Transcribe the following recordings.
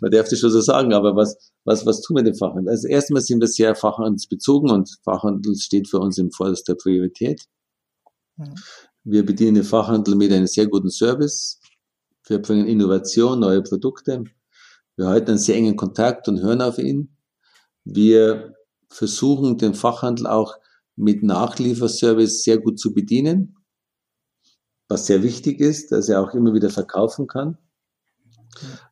man darf das schon so sagen, aber was, was, was tun wir dem Fachhandel? Also erstmal sind wir sehr fachhandelsbezogen und Fachhandel steht für uns im vorderster Priorität. Mhm. Wir bedienen den Fachhandel mit einem sehr guten Service. Wir bringen Innovation, neue Produkte. Wir halten einen sehr engen Kontakt und hören auf ihn. Wir versuchen den Fachhandel auch mit Nachlieferservice sehr gut zu bedienen, was sehr wichtig ist, dass er auch immer wieder verkaufen kann.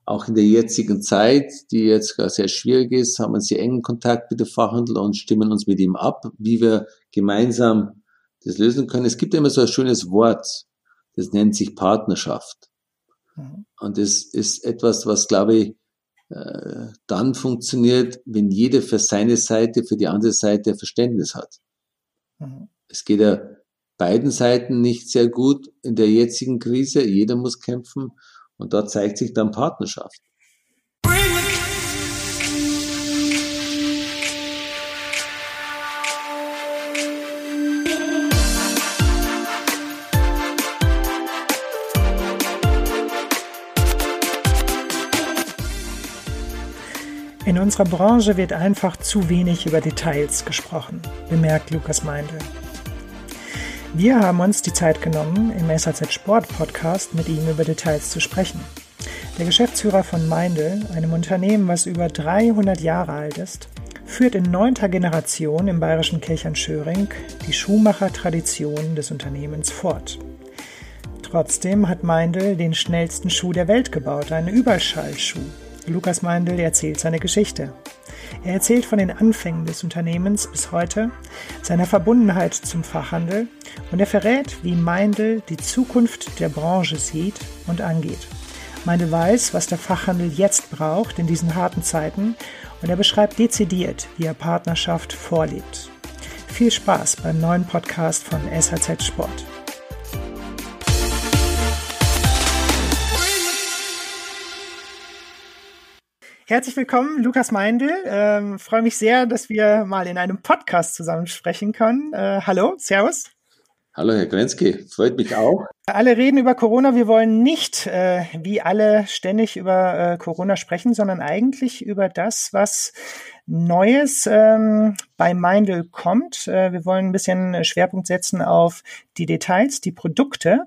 Auch in der jetzigen Zeit, die jetzt sehr schwierig ist, haben wir sehr engen Kontakt mit dem Fachhandel und stimmen uns mit ihm ab, wie wir gemeinsam das lösen können. Es gibt immer so ein schönes Wort, das nennt sich Partnerschaft. Mhm. Und das ist etwas, was, glaube ich, äh, dann funktioniert, wenn jeder für seine Seite, für die andere Seite Verständnis hat. Mhm. Es geht ja beiden Seiten nicht sehr gut in der jetzigen Krise. Jeder muss kämpfen und da zeigt sich dann Partnerschaft. In unserer Branche wird einfach zu wenig über Details gesprochen, bemerkt Lukas Meindl. Wir haben uns die Zeit genommen, im SAZ Sport Podcast mit ihm über Details zu sprechen. Der Geschäftsführer von Meindl, einem Unternehmen, was über 300 Jahre alt ist, führt in neunter Generation im bayerischen Kirchern-Schöring die Schuhmacher-Tradition des Unternehmens fort. Trotzdem hat Meindl den schnellsten Schuh der Welt gebaut, einen Überschallschuh. Lukas Meindl erzählt seine Geschichte. Er erzählt von den Anfängen des Unternehmens bis heute, seiner Verbundenheit zum Fachhandel und er verrät, wie Meindl die Zukunft der Branche sieht und angeht. Meindl weiß, was der Fachhandel jetzt braucht in diesen harten Zeiten und er beschreibt dezidiert, wie er Partnerschaft vorlebt. Viel Spaß beim neuen Podcast von SHZ Sport. Herzlich willkommen, Lukas Meindl. Ähm, Freue mich sehr, dass wir mal in einem Podcast zusammen sprechen können. Äh, hallo, Servus. Hallo, Herr Grenzke. Freut mich auch. Alle reden über Corona. Wir wollen nicht, äh, wie alle, ständig über äh, Corona sprechen, sondern eigentlich über das, was Neues ähm, bei Meindl kommt. Äh, wir wollen ein bisschen Schwerpunkt setzen auf die Details, die Produkte,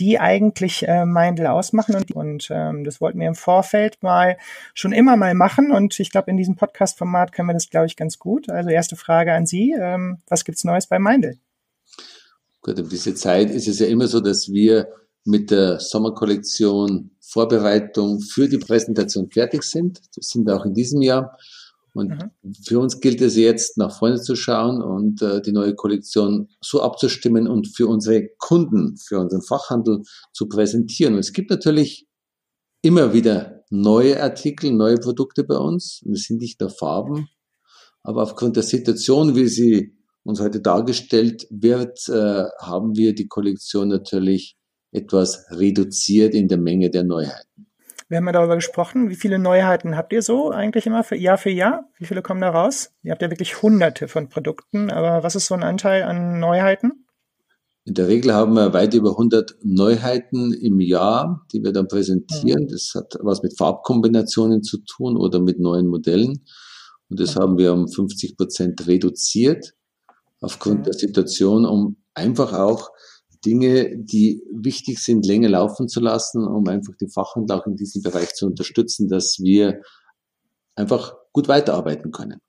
die eigentlich äh, Meindl ausmachen. Und, und ähm, das wollten wir im Vorfeld mal schon immer mal machen. Und ich glaube, in diesem Podcast-Format können wir das, glaube ich, ganz gut. Also erste Frage an Sie. Ähm, was gibt's Neues bei Meindl? Gut, um diese Zeit ist es ja immer so, dass wir mit der Sommerkollektion Vorbereitung für die Präsentation fertig sind. Das sind wir auch in diesem Jahr. Und mhm. für uns gilt es jetzt, nach vorne zu schauen und äh, die neue Kollektion so abzustimmen und für unsere Kunden, für unseren Fachhandel zu präsentieren. Und es gibt natürlich immer wieder neue Artikel, neue Produkte bei uns. Und es sind nicht nur Farben, aber aufgrund der Situation, wie sie uns heute dargestellt wird, äh, haben wir die Kollektion natürlich etwas reduziert in der Menge der Neuheiten. Wir haben ja darüber gesprochen, wie viele Neuheiten habt ihr so eigentlich immer für Jahr für Jahr? Wie viele kommen da raus? Ihr habt ja wirklich hunderte von Produkten, aber was ist so ein Anteil an Neuheiten? In der Regel haben wir weit über 100 Neuheiten im Jahr, die wir dann präsentieren. Das hat was mit Farbkombinationen zu tun oder mit neuen Modellen. Und das haben wir um 50 Prozent reduziert aufgrund der Situation, um einfach auch Dinge, die wichtig sind, länger laufen zu lassen, um einfach die Fachhandel auch in diesem Bereich zu unterstützen, dass wir einfach gut weiterarbeiten können.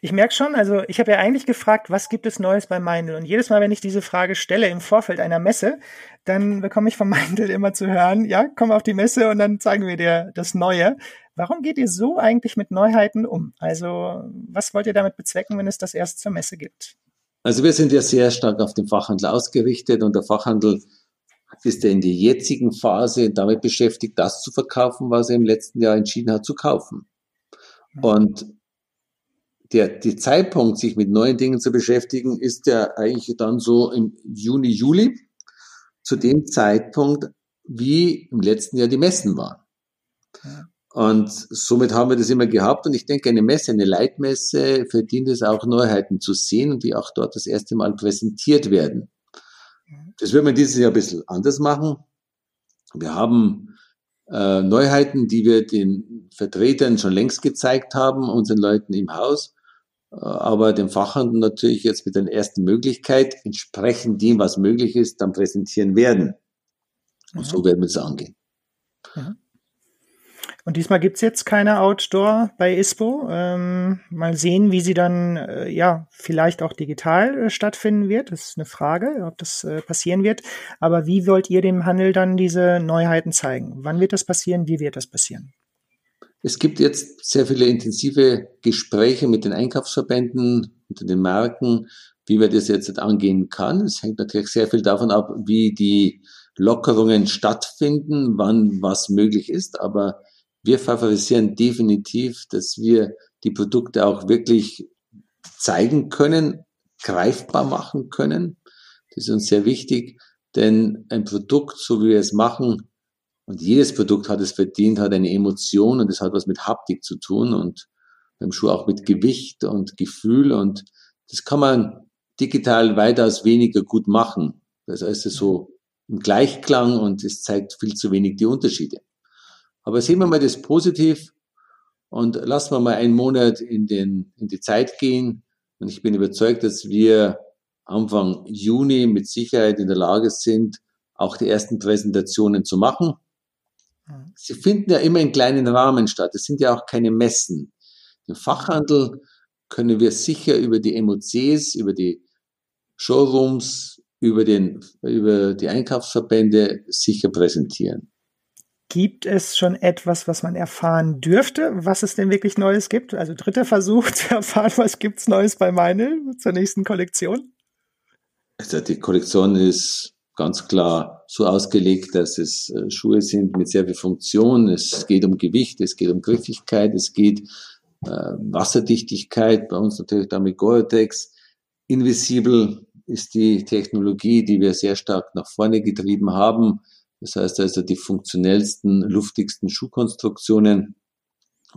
Ich merke schon, also ich habe ja eigentlich gefragt, was gibt es Neues bei Meindl? Und jedes Mal, wenn ich diese Frage stelle im Vorfeld einer Messe, dann bekomme ich von Meindl immer zu hören, ja, komm auf die Messe und dann zeigen wir dir das Neue. Warum geht ihr so eigentlich mit Neuheiten um? Also was wollt ihr damit bezwecken, wenn es das erst zur Messe gibt? Also wir sind ja sehr stark auf den Fachhandel ausgerichtet und der Fachhandel ist ja in der jetzigen Phase damit beschäftigt, das zu verkaufen, was er im letzten Jahr entschieden hat zu kaufen. Und der, der Zeitpunkt, sich mit neuen Dingen zu beschäftigen, ist ja eigentlich dann so im Juni, Juli, zu dem Zeitpunkt, wie im letzten Jahr die Messen waren. Und somit haben wir das immer gehabt. Und ich denke, eine Messe, eine Leitmesse, verdient es auch Neuheiten zu sehen und die auch dort das erste Mal präsentiert werden. Das wird man dieses Jahr ein bisschen anders machen. Wir haben äh, Neuheiten, die wir den Vertretern schon längst gezeigt haben, unseren Leuten im Haus, äh, aber dem Fachhandel natürlich jetzt mit der ersten Möglichkeit, entsprechend dem, was möglich ist, dann präsentieren werden. Und mhm. so werden wir es angehen. Mhm. Und diesmal gibt's jetzt keine Outdoor bei ISPO. Ähm, mal sehen, wie sie dann äh, ja vielleicht auch digital äh, stattfinden wird. Das ist eine Frage, ob das äh, passieren wird. Aber wie wollt ihr dem Handel dann diese Neuheiten zeigen? Wann wird das passieren? Wie wird das passieren? Es gibt jetzt sehr viele intensive Gespräche mit den Einkaufsverbänden, mit den Marken, wie man das jetzt angehen kann. Es hängt natürlich sehr viel davon ab, wie die Lockerungen stattfinden, wann was möglich ist. Aber wir favorisieren definitiv, dass wir die Produkte auch wirklich zeigen können, greifbar machen können. Das ist uns sehr wichtig, denn ein Produkt, so wie wir es machen, und jedes Produkt hat es verdient, hat eine Emotion und es hat was mit Haptik zu tun und beim Schuh auch mit Gewicht und Gefühl und das kann man digital weitaus weniger gut machen. Das heißt, es so im Gleichklang und es zeigt viel zu wenig die Unterschiede. Aber sehen wir mal das positiv und lassen wir mal einen Monat in, den, in die Zeit gehen. Und ich bin überzeugt, dass wir Anfang Juni mit Sicherheit in der Lage sind, auch die ersten Präsentationen zu machen. Mhm. Sie finden ja immer in kleinen Rahmen statt. Es sind ja auch keine Messen. Den Fachhandel können wir sicher über die MOCs, über die Showrooms, über, den, über die Einkaufsverbände sicher präsentieren. Gibt es schon etwas, was man erfahren dürfte, was es denn wirklich Neues gibt? Also dritter Versuch zu erfahren, was gibt's Neues bei Meinl zur nächsten Kollektion? Also die Kollektion ist ganz klar so ausgelegt, dass es äh, Schuhe sind mit sehr viel Funktion. Es geht um Gewicht, es geht um Griffigkeit, es geht äh, Wasserdichtigkeit, bei uns natürlich damit Gore-Tex. Invisible ist die Technologie, die wir sehr stark nach vorne getrieben haben. Das heißt also die funktionellsten, luftigsten Schuhkonstruktionen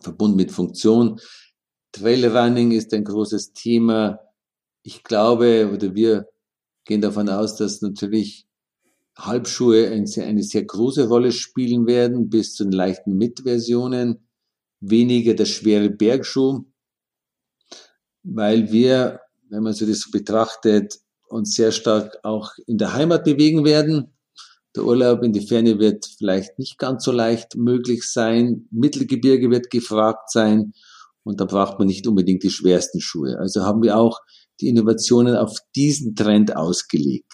verbunden mit Funktion. Trailrunning ist ein großes Thema. Ich glaube oder wir gehen davon aus, dass natürlich Halbschuhe eine sehr große Rolle spielen werden, bis zu den leichten Mitversionen, weniger der schwere Bergschuh, weil wir, wenn man sich das so betrachtet, uns sehr stark auch in der Heimat bewegen werden. Der Urlaub in die Ferne wird vielleicht nicht ganz so leicht möglich sein. Mittelgebirge wird gefragt sein. Und da braucht man nicht unbedingt die schwersten Schuhe. Also haben wir auch die Innovationen auf diesen Trend ausgelegt.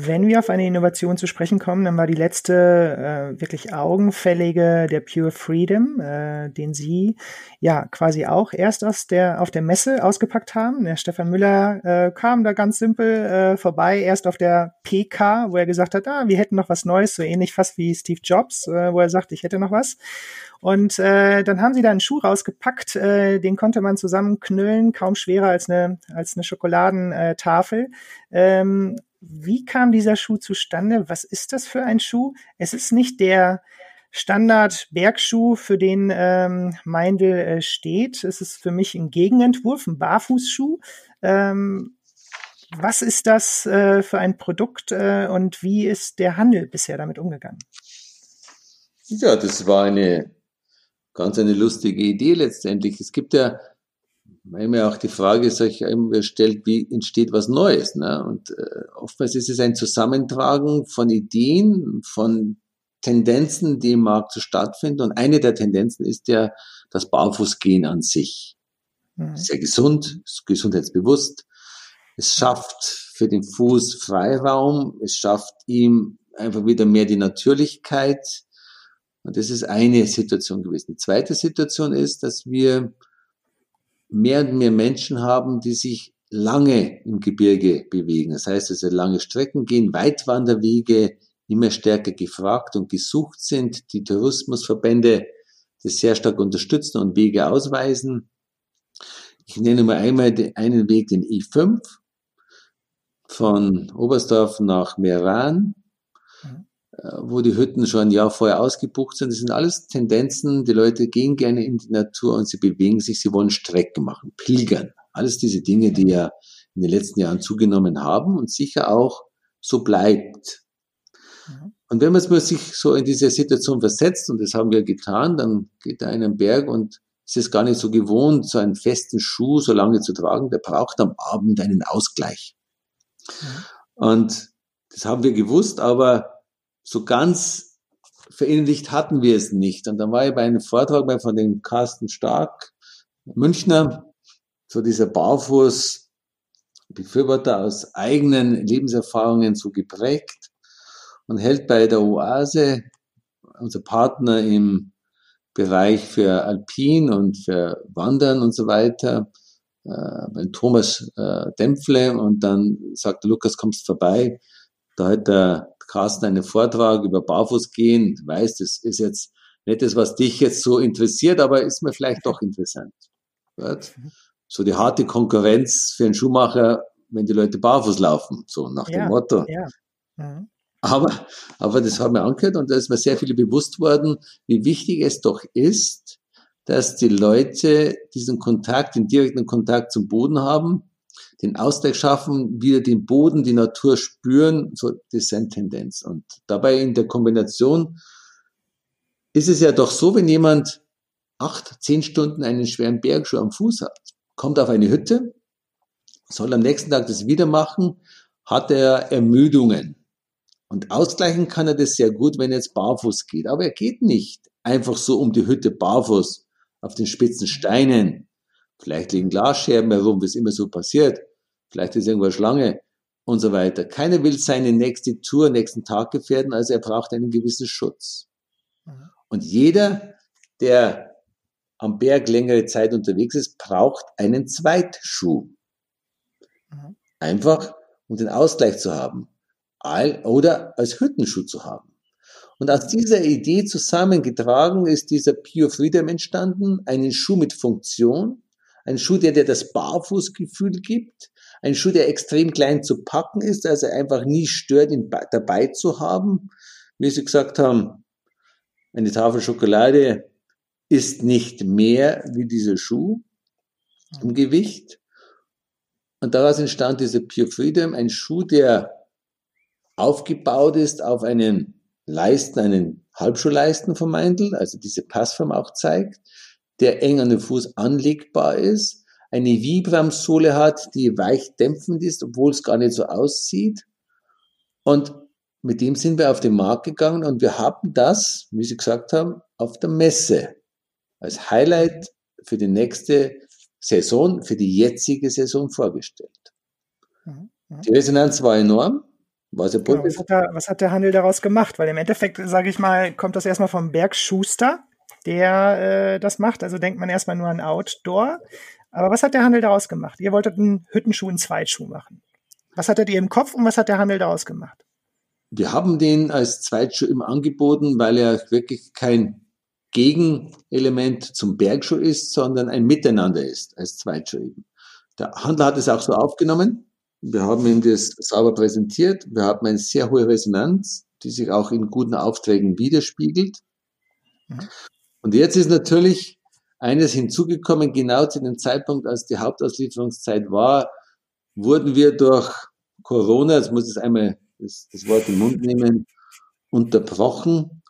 Wenn wir auf eine Innovation zu sprechen kommen, dann war die letzte äh, wirklich augenfällige der Pure Freedom, äh, den Sie ja quasi auch erst aus der auf der Messe ausgepackt haben. Der Stefan Müller äh, kam da ganz simpel äh, vorbei, erst auf der PK, wo er gesagt hat, ah, wir hätten noch was Neues, so ähnlich fast wie Steve Jobs, äh, wo er sagt, ich hätte noch was. Und äh, dann haben sie da einen Schuh rausgepackt, äh, den konnte man zusammenknüllen, kaum schwerer als eine als eine Schokoladentafel. Ähm, wie kam dieser Schuh zustande? Was ist das für ein Schuh? Es ist nicht der Standard-Bergschuh, für den ähm, Meindl äh, steht. Es ist für mich ein Gegenentwurf, ein Barfußschuh. Ähm, was ist das äh, für ein Produkt äh, und wie ist der Handel bisher damit umgegangen? Ja, das war eine ganz eine lustige Idee letztendlich. Es gibt ja manchmal auch die Frage sich immer stellt, wie entsteht was Neues. Ne? Und äh, oftmals ist es ein Zusammentragen von Ideen, von Tendenzen, die im Markt so stattfinden. Und eine der Tendenzen ist ja das Barfußgehen an sich. Mhm. Sehr gesund, gesundheitsbewusst. Es schafft für den Fuß Freiraum. Es schafft ihm einfach wieder mehr die Natürlichkeit. Und das ist eine Situation gewesen. Die zweite Situation ist, dass wir mehr und mehr Menschen haben, die sich lange im Gebirge bewegen. Das heißt, dass sie lange Strecken gehen, Weitwanderwege immer stärker gefragt und gesucht sind. Die Tourismusverbände das sehr stark unterstützen und Wege ausweisen. Ich nenne mal einmal einen Weg, den I5 von Oberstdorf nach Meran. Wo die Hütten schon ein Jahr vorher ausgebucht sind. Das sind alles Tendenzen. Die Leute gehen gerne in die Natur und sie bewegen sich, sie wollen Strecken machen, pilgern. Alles diese Dinge, die ja in den letzten Jahren zugenommen haben und sicher auch so bleibt. Mhm. Und wenn man sich so in diese Situation versetzt, und das haben wir getan, dann geht er in einen Berg und es ist gar nicht so gewohnt, so einen festen Schuh so lange zu tragen. Der braucht am Abend einen Ausgleich. Mhm. Und das haben wir gewusst, aber so ganz verinnerlicht hatten wir es nicht. Und dann war ich bei einem Vortrag bei von dem Carsten Stark, Münchner, so dieser Barfuß, Befürworter aus eigenen Lebenserfahrungen so geprägt und hält bei der Oase, unser Partner im Bereich für Alpin und für Wandern und so weiter, äh, bei Thomas äh, Dämpfle und dann sagt Lukas, kommst vorbei. Da hat der Carsten einen Vortrag über Barfußgehen. Du weißt, das ist jetzt nicht das, was dich jetzt so interessiert, aber ist mir vielleicht doch interessant. Right? So die harte Konkurrenz für einen Schuhmacher, wenn die Leute barfuß laufen, so nach ja, dem Motto. Ja. Mhm. Aber, aber das haben wir angehört und da ist mir sehr viel bewusst worden, wie wichtig es doch ist, dass die Leute diesen Kontakt, den direkten Kontakt zum Boden haben, den Ausgleich schaffen, wieder den Boden, die Natur spüren, so das ist eine Tendenz. Und dabei in der Kombination ist es ja doch so, wenn jemand acht, zehn Stunden einen schweren Bergschuh am Fuß hat, kommt auf eine Hütte, soll am nächsten Tag das wieder machen, hat er Ermüdungen. Und ausgleichen kann er das sehr gut, wenn er jetzt barfuß geht. Aber er geht nicht einfach so um die Hütte barfuß auf den spitzen Steinen. Vielleicht liegen Glasscherben herum, wie es immer so passiert. Vielleicht ist irgendwo eine Schlange und so weiter. Keiner will seine nächste Tour, nächsten Tag gefährden, also er braucht einen gewissen Schutz. Mhm. Und jeder, der am Berg längere Zeit unterwegs ist, braucht einen Zweitschuh. Mhm. Einfach, um den Ausgleich zu haben oder als Hüttenschuh zu haben. Und aus dieser Idee zusammengetragen ist dieser Pure Freedom entstanden, einen Schuh mit Funktion, ein Schuh, der dir das Barfußgefühl gibt, ein Schuh, der extrem klein zu packen ist, also einfach nie stört, ihn dabei zu haben. Wie Sie gesagt haben, eine Tafel Schokolade ist nicht mehr wie dieser Schuh im Gewicht. Und daraus entstand dieser Pure Freedom, ein Schuh, der aufgebaut ist auf einen Leisten, einen Halbschuhleisten vom Meindl, also diese Passform auch zeigt, der eng an den Fuß anlegbar ist, eine Vibram-Sohle hat, die weich dämpfend ist, obwohl es gar nicht so aussieht. Und mit dem sind wir auf den Markt gegangen und wir haben das, wie Sie gesagt haben, auf der Messe als Highlight für die nächste Saison, für die jetzige Saison vorgestellt. Mhm. Mhm. Die Resonanz war enorm. Was, genau, was, hat der, was hat der Handel daraus gemacht? Weil im Endeffekt, sage ich mal, kommt das erstmal vom Bergschuster, der äh, das macht. Also denkt man erstmal nur an Outdoor. Aber was hat der Handel daraus gemacht? Ihr wolltet einen Hüttenschuh, einen Zweitschuh machen. Was hattet ihr im Kopf und was hat der Handel daraus gemacht? Wir haben den als Zweitschuh immer angeboten, weil er wirklich kein Gegenelement zum Bergschuh ist, sondern ein Miteinander ist als Zweitschuh eben. Der Handel hat es auch so aufgenommen wir haben ihm das sauber präsentiert. Wir haben eine sehr hohe Resonanz, die sich auch in guten Aufträgen widerspiegelt. Mhm. Und jetzt ist natürlich eines hinzugekommen, genau zu dem Zeitpunkt, als die Hauptauslieferungszeit war, wurden wir durch Corona, jetzt muss ich einmal das, das Wort im Mund nehmen, unterbrochen.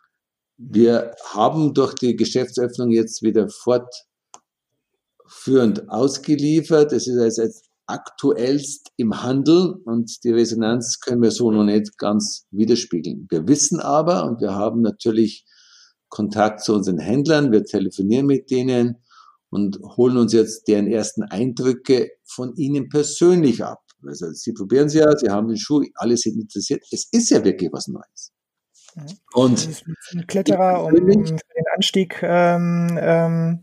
Wir haben durch die Geschäftsöffnung jetzt wieder fortführend ausgeliefert. Es ist also jetzt aktuellst im Handel und die Resonanz können wir so noch nicht ganz widerspiegeln. Wir wissen aber und wir haben natürlich Kontakt zu unseren Händlern, wir telefonieren mit denen und holen uns jetzt deren ersten Eindrücke von ihnen persönlich ab. Also sie probieren es ja, sie haben den Schuh, alle sind interessiert. Es ist ja wirklich was Neues. Und ein Kletterer, den Anstieg ähm, ähm,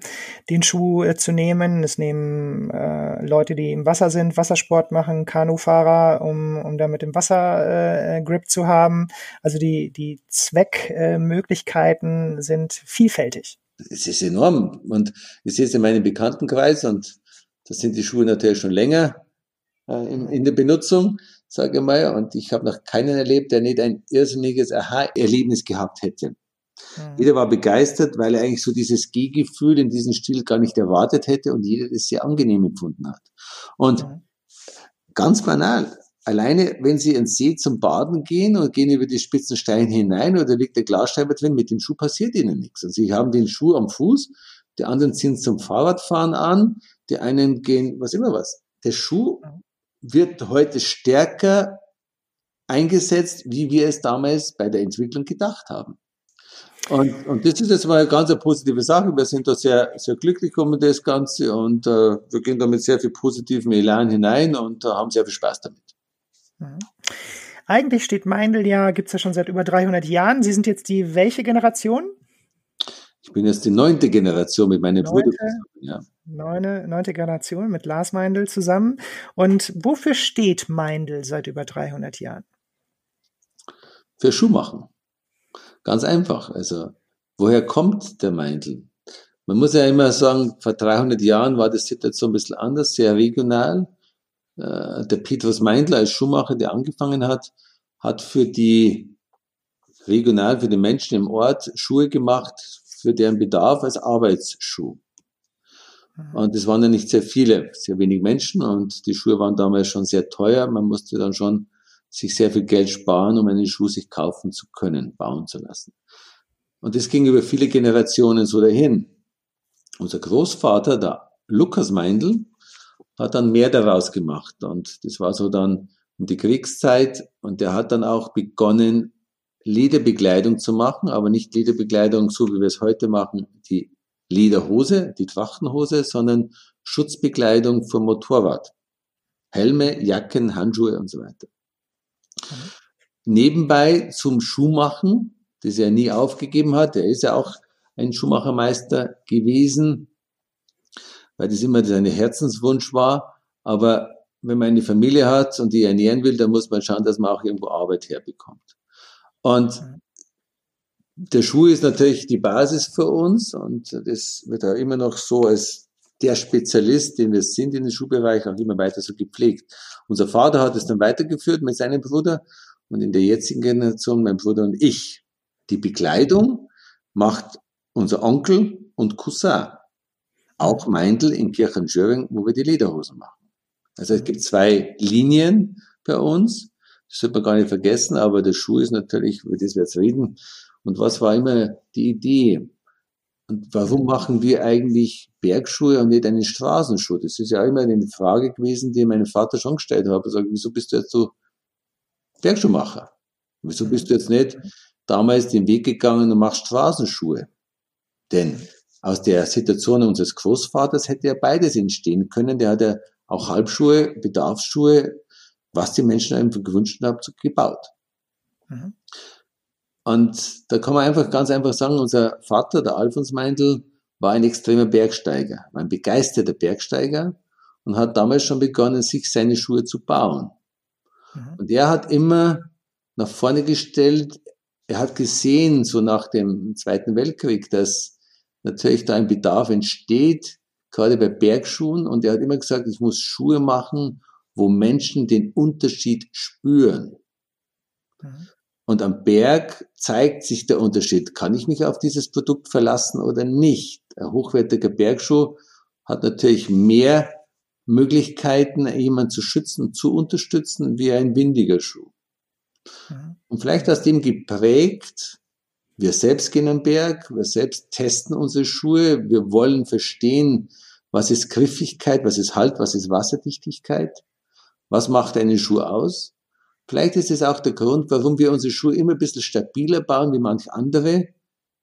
den Schuh äh, zu nehmen. Es nehmen äh, Leute, die im Wasser sind, Wassersport machen, Kanufahrer, um, um da mit dem Wasser äh, Grip zu haben. Also die, die Zweckmöglichkeiten äh, sind vielfältig. Es ist enorm. Und ich sehe es in meinem Bekanntenkreis und da sind die Schuhe natürlich schon länger äh, in, in der Benutzung sage mal. Und ich habe noch keinen erlebt, der nicht ein irrsinniges Aha-Erlebnis gehabt hätte. Mhm. Jeder war begeistert, weil er eigentlich so dieses Gehgefühl in diesem Stil gar nicht erwartet hätte und jeder das sehr angenehm empfunden hat. Und mhm. ganz banal, alleine, wenn Sie ins See zum Baden gehen und gehen über die spitzen Steine hinein oder liegt der Glasscheibe drin, mit dem Schuh passiert Ihnen nichts. Und Sie haben den Schuh am Fuß, die anderen ziehen zum Fahrradfahren an, die einen gehen, was immer was. Der Schuh wird heute stärker eingesetzt, wie wir es damals bei der Entwicklung gedacht haben. Und, und das ist jetzt mal eine ganz eine positive Sache. Wir sind da sehr, sehr glücklich um das Ganze und äh, wir gehen da mit sehr viel positiven Elan hinein und äh, haben sehr viel Spaß damit. Mhm. Eigentlich steht Meindl ja, gibt es ja schon seit über 300 Jahren. Sie sind jetzt die welche Generation? Ich bin jetzt die neunte Generation mit meinem neunte, Bruder. Ja. Neune, neunte Generation mit Lars Meindl zusammen. Und wofür steht Meindl seit über 300 Jahren? Für Schuhmachen. Ganz einfach. Also, woher kommt der Meindl? Man muss ja immer sagen, vor 300 Jahren war die Situation ein bisschen anders, sehr regional. Äh, der Petrus Meindl als Schuhmacher, der angefangen hat, hat für die regional für die Menschen im Ort Schuhe gemacht für deren Bedarf als Arbeitsschuh. Mhm. Und es waren ja nicht sehr viele, sehr wenig Menschen und die Schuhe waren damals schon sehr teuer. Man musste dann schon sich sehr viel Geld sparen, um einen Schuh sich kaufen zu können, bauen zu lassen. Und das ging über viele Generationen so dahin. Unser Großvater, der Lukas Meindl, hat dann mehr daraus gemacht. Und das war so dann um die Kriegszeit. Und der hat dann auch begonnen, Lederbekleidung zu machen, aber nicht Lederbekleidung, so wie wir es heute machen, die Lederhose, die Trachtenhose, sondern Schutzbekleidung für Motorrad. Helme, Jacken, Handschuhe und so weiter. Nebenbei zum Schuhmachen, das er nie aufgegeben hat, er ist ja auch ein Schuhmachermeister gewesen, weil das immer sein Herzenswunsch war. Aber wenn man eine Familie hat und die ernähren will, dann muss man schauen, dass man auch irgendwo Arbeit herbekommt. Und der Schuh ist natürlich die Basis für uns und das wird auch immer noch so als der Spezialist, den wir sind in den Schuhbereich, auch immer weiter so gepflegt. Unser Vater hat es dann weitergeführt mit seinem Bruder und in der jetzigen Generation mein Bruder und ich. Die Bekleidung macht unser Onkel und Cousin. Auch Meindl in Kirchenschöring, wo wir die Lederhosen machen. Also es gibt zwei Linien bei uns das sollte man gar nicht vergessen, aber der Schuh ist natürlich, über das wir jetzt reden. Und was war immer die Idee? Und warum machen wir eigentlich Bergschuhe und nicht einen Straßenschuh? Das ist ja immer eine Frage gewesen, die mein Vater schon gestellt hat. Er sagt, wieso bist du jetzt so Bergschuhmacher? Wieso bist du jetzt nicht damals den Weg gegangen und machst Straßenschuhe? Denn aus der Situation unseres Großvaters hätte ja beides entstehen können. Der hat ja auch Halbschuhe, Bedarfsschuhe was die Menschen einfach gewünscht haben, gebaut. Mhm. Und da kann man einfach ganz einfach sagen, unser Vater, der Alfons Meindl, war ein extremer Bergsteiger, war ein begeisterter Bergsteiger und hat damals schon begonnen, sich seine Schuhe zu bauen. Mhm. Und er hat immer nach vorne gestellt, er hat gesehen, so nach dem Zweiten Weltkrieg, dass natürlich da ein Bedarf entsteht, gerade bei Bergschuhen. Und er hat immer gesagt, ich muss Schuhe machen, wo Menschen den Unterschied spüren. Mhm. Und am Berg zeigt sich der Unterschied. Kann ich mich auf dieses Produkt verlassen oder nicht? Ein hochwertiger Bergschuh hat natürlich mehr Möglichkeiten, jemanden zu schützen, zu unterstützen, wie ein windiger Schuh. Mhm. Und vielleicht aus dem geprägt, wir selbst gehen am Berg, wir selbst testen unsere Schuhe, wir wollen verstehen, was ist Griffigkeit, was ist Halt, was ist Wasserdichtigkeit. Was macht einen Schuh aus? Vielleicht ist es auch der Grund, warum wir unsere Schuhe immer ein bisschen stabiler bauen wie manch andere,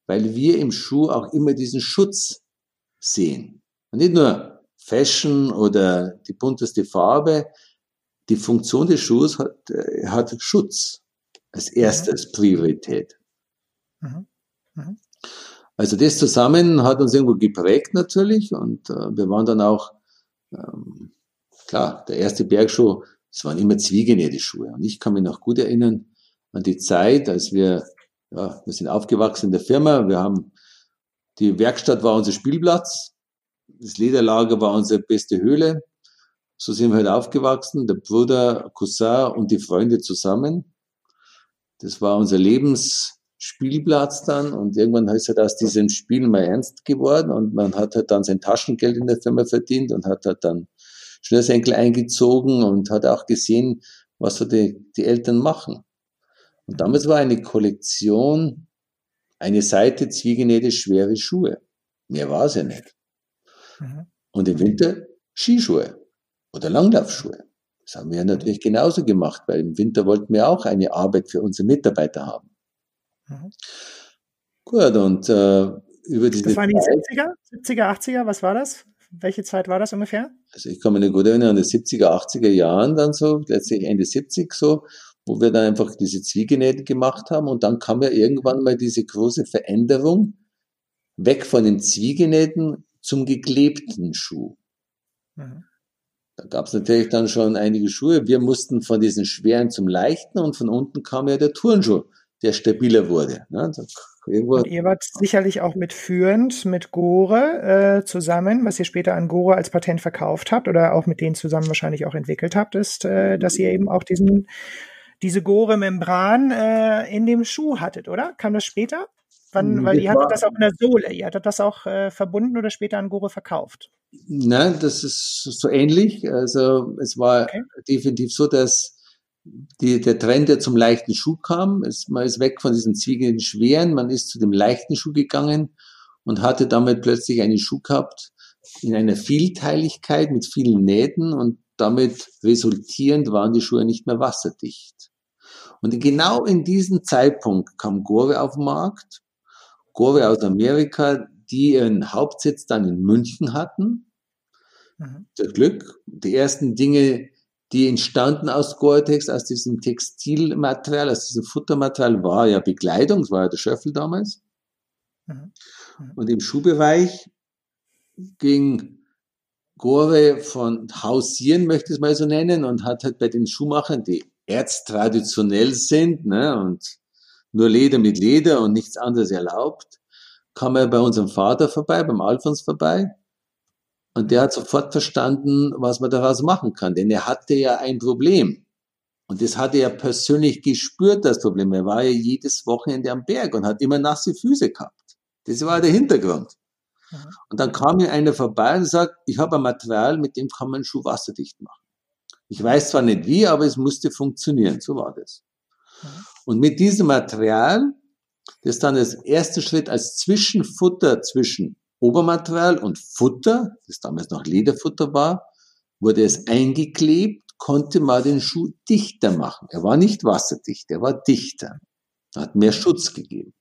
weil wir im Schuh auch immer diesen Schutz sehen. Und nicht nur Fashion oder die bunteste Farbe. Die Funktion des Schuhs hat, äh, hat Schutz als erstes Priorität. Mhm. Mhm. Also das zusammen hat uns irgendwo geprägt natürlich und äh, wir waren dann auch ähm, Klar, der erste Bergschuh, es waren immer zwiegenähte Schuhe. Und ich kann mich noch gut erinnern an die Zeit, als wir, ja, wir sind aufgewachsen in der Firma, wir haben, die Werkstatt war unser Spielplatz, das Lederlager war unsere beste Höhle. So sind wir halt aufgewachsen, der Bruder, Cousin und die Freunde zusammen. Das war unser Lebensspielplatz dann und irgendwann ist halt aus diesem Spiel mal ernst geworden und man hat halt dann sein Taschengeld in der Firma verdient und hat halt dann Schnürsenkel eingezogen und hat auch gesehen, was so die, die Eltern machen. Und damals war eine Kollektion, eine Seite zwiegenähte schwere Schuhe. Mehr war es ja nicht. Mhm. Und im Winter Skischuhe oder Langlaufschuhe. Das haben wir natürlich genauso gemacht, weil im Winter wollten wir auch eine Arbeit für unsere Mitarbeiter haben. Mhm. Gut, und äh, über diese. Das waren die 70er, 70er, 80er, was war das? Welche Zeit war das ungefähr? Also ich kann mich gut erinnern, an die 70er, 80er Jahren dann so, letztlich Ende 70 so, wo wir dann einfach diese Zwiegenähte gemacht haben und dann kam ja irgendwann mal diese große Veränderung weg von den Zwiegenähten zum geklebten Schuh. Mhm. Da gab es natürlich dann schon einige Schuhe. Wir mussten von diesen schweren zum leichten und von unten kam ja der Turnschuh, der stabiler wurde. Ne? Und ihr wart sicherlich auch mitführend mit Gore äh, zusammen, was ihr später an Gore als Patent verkauft habt oder auch mit denen zusammen wahrscheinlich auch entwickelt habt, ist, äh, dass ihr eben auch diesen diese Gore-Membran äh, in dem Schuh hattet, oder? Kam das später? Wann, weil ihr hattet das auch in der Sohle, ihr hattet das auch äh, verbunden oder später an Gore verkauft? Nein, das ist so ähnlich. Also es war okay. definitiv so, dass die, der Trend, der zum leichten Schuh kam, ist, man ist weg von diesen zwiegenden schweren, man ist zu dem leichten Schuh gegangen und hatte damit plötzlich einen Schuh gehabt in einer Vielteiligkeit mit vielen Nähten und damit resultierend waren die Schuhe nicht mehr wasserdicht. Und genau in diesem Zeitpunkt kam Gore auf den Markt, Gore aus Amerika, die ihren Hauptsitz dann in München hatten. Mhm. Der Glück. Die ersten Dinge, die entstanden aus Gore-Tex, aus diesem Textilmaterial, aus diesem Futtermaterial, war ja Bekleidung, das war ja der Schöffel damals. Mhm. Mhm. Und im Schuhbereich ging Gore von Hausieren, möchte ich es mal so nennen, und hat halt bei den Schuhmachern, die erztraditionell sind ne, und nur Leder mit Leder und nichts anderes erlaubt, kam er bei unserem Vater vorbei, beim Alfons vorbei. Und der hat sofort verstanden, was man daraus machen kann. Denn er hatte ja ein Problem. Und das hatte er persönlich gespürt, das Problem. Er war ja jedes Wochenende am Berg und hat immer nasse Füße gehabt. Das war der Hintergrund. Und dann kam mir einer vorbei und sagt, ich habe ein Material, mit dem kann man einen Schuh wasserdicht machen. Ich weiß zwar nicht wie, aber es musste funktionieren. So war das. Und mit diesem Material, das dann als erster Schritt als Zwischenfutter zwischen Obermaterial und Futter, das damals noch Lederfutter war, wurde es eingeklebt, konnte man den Schuh dichter machen. Er war nicht wasserdicht, er war dichter. Hat mehr Schutz gegeben.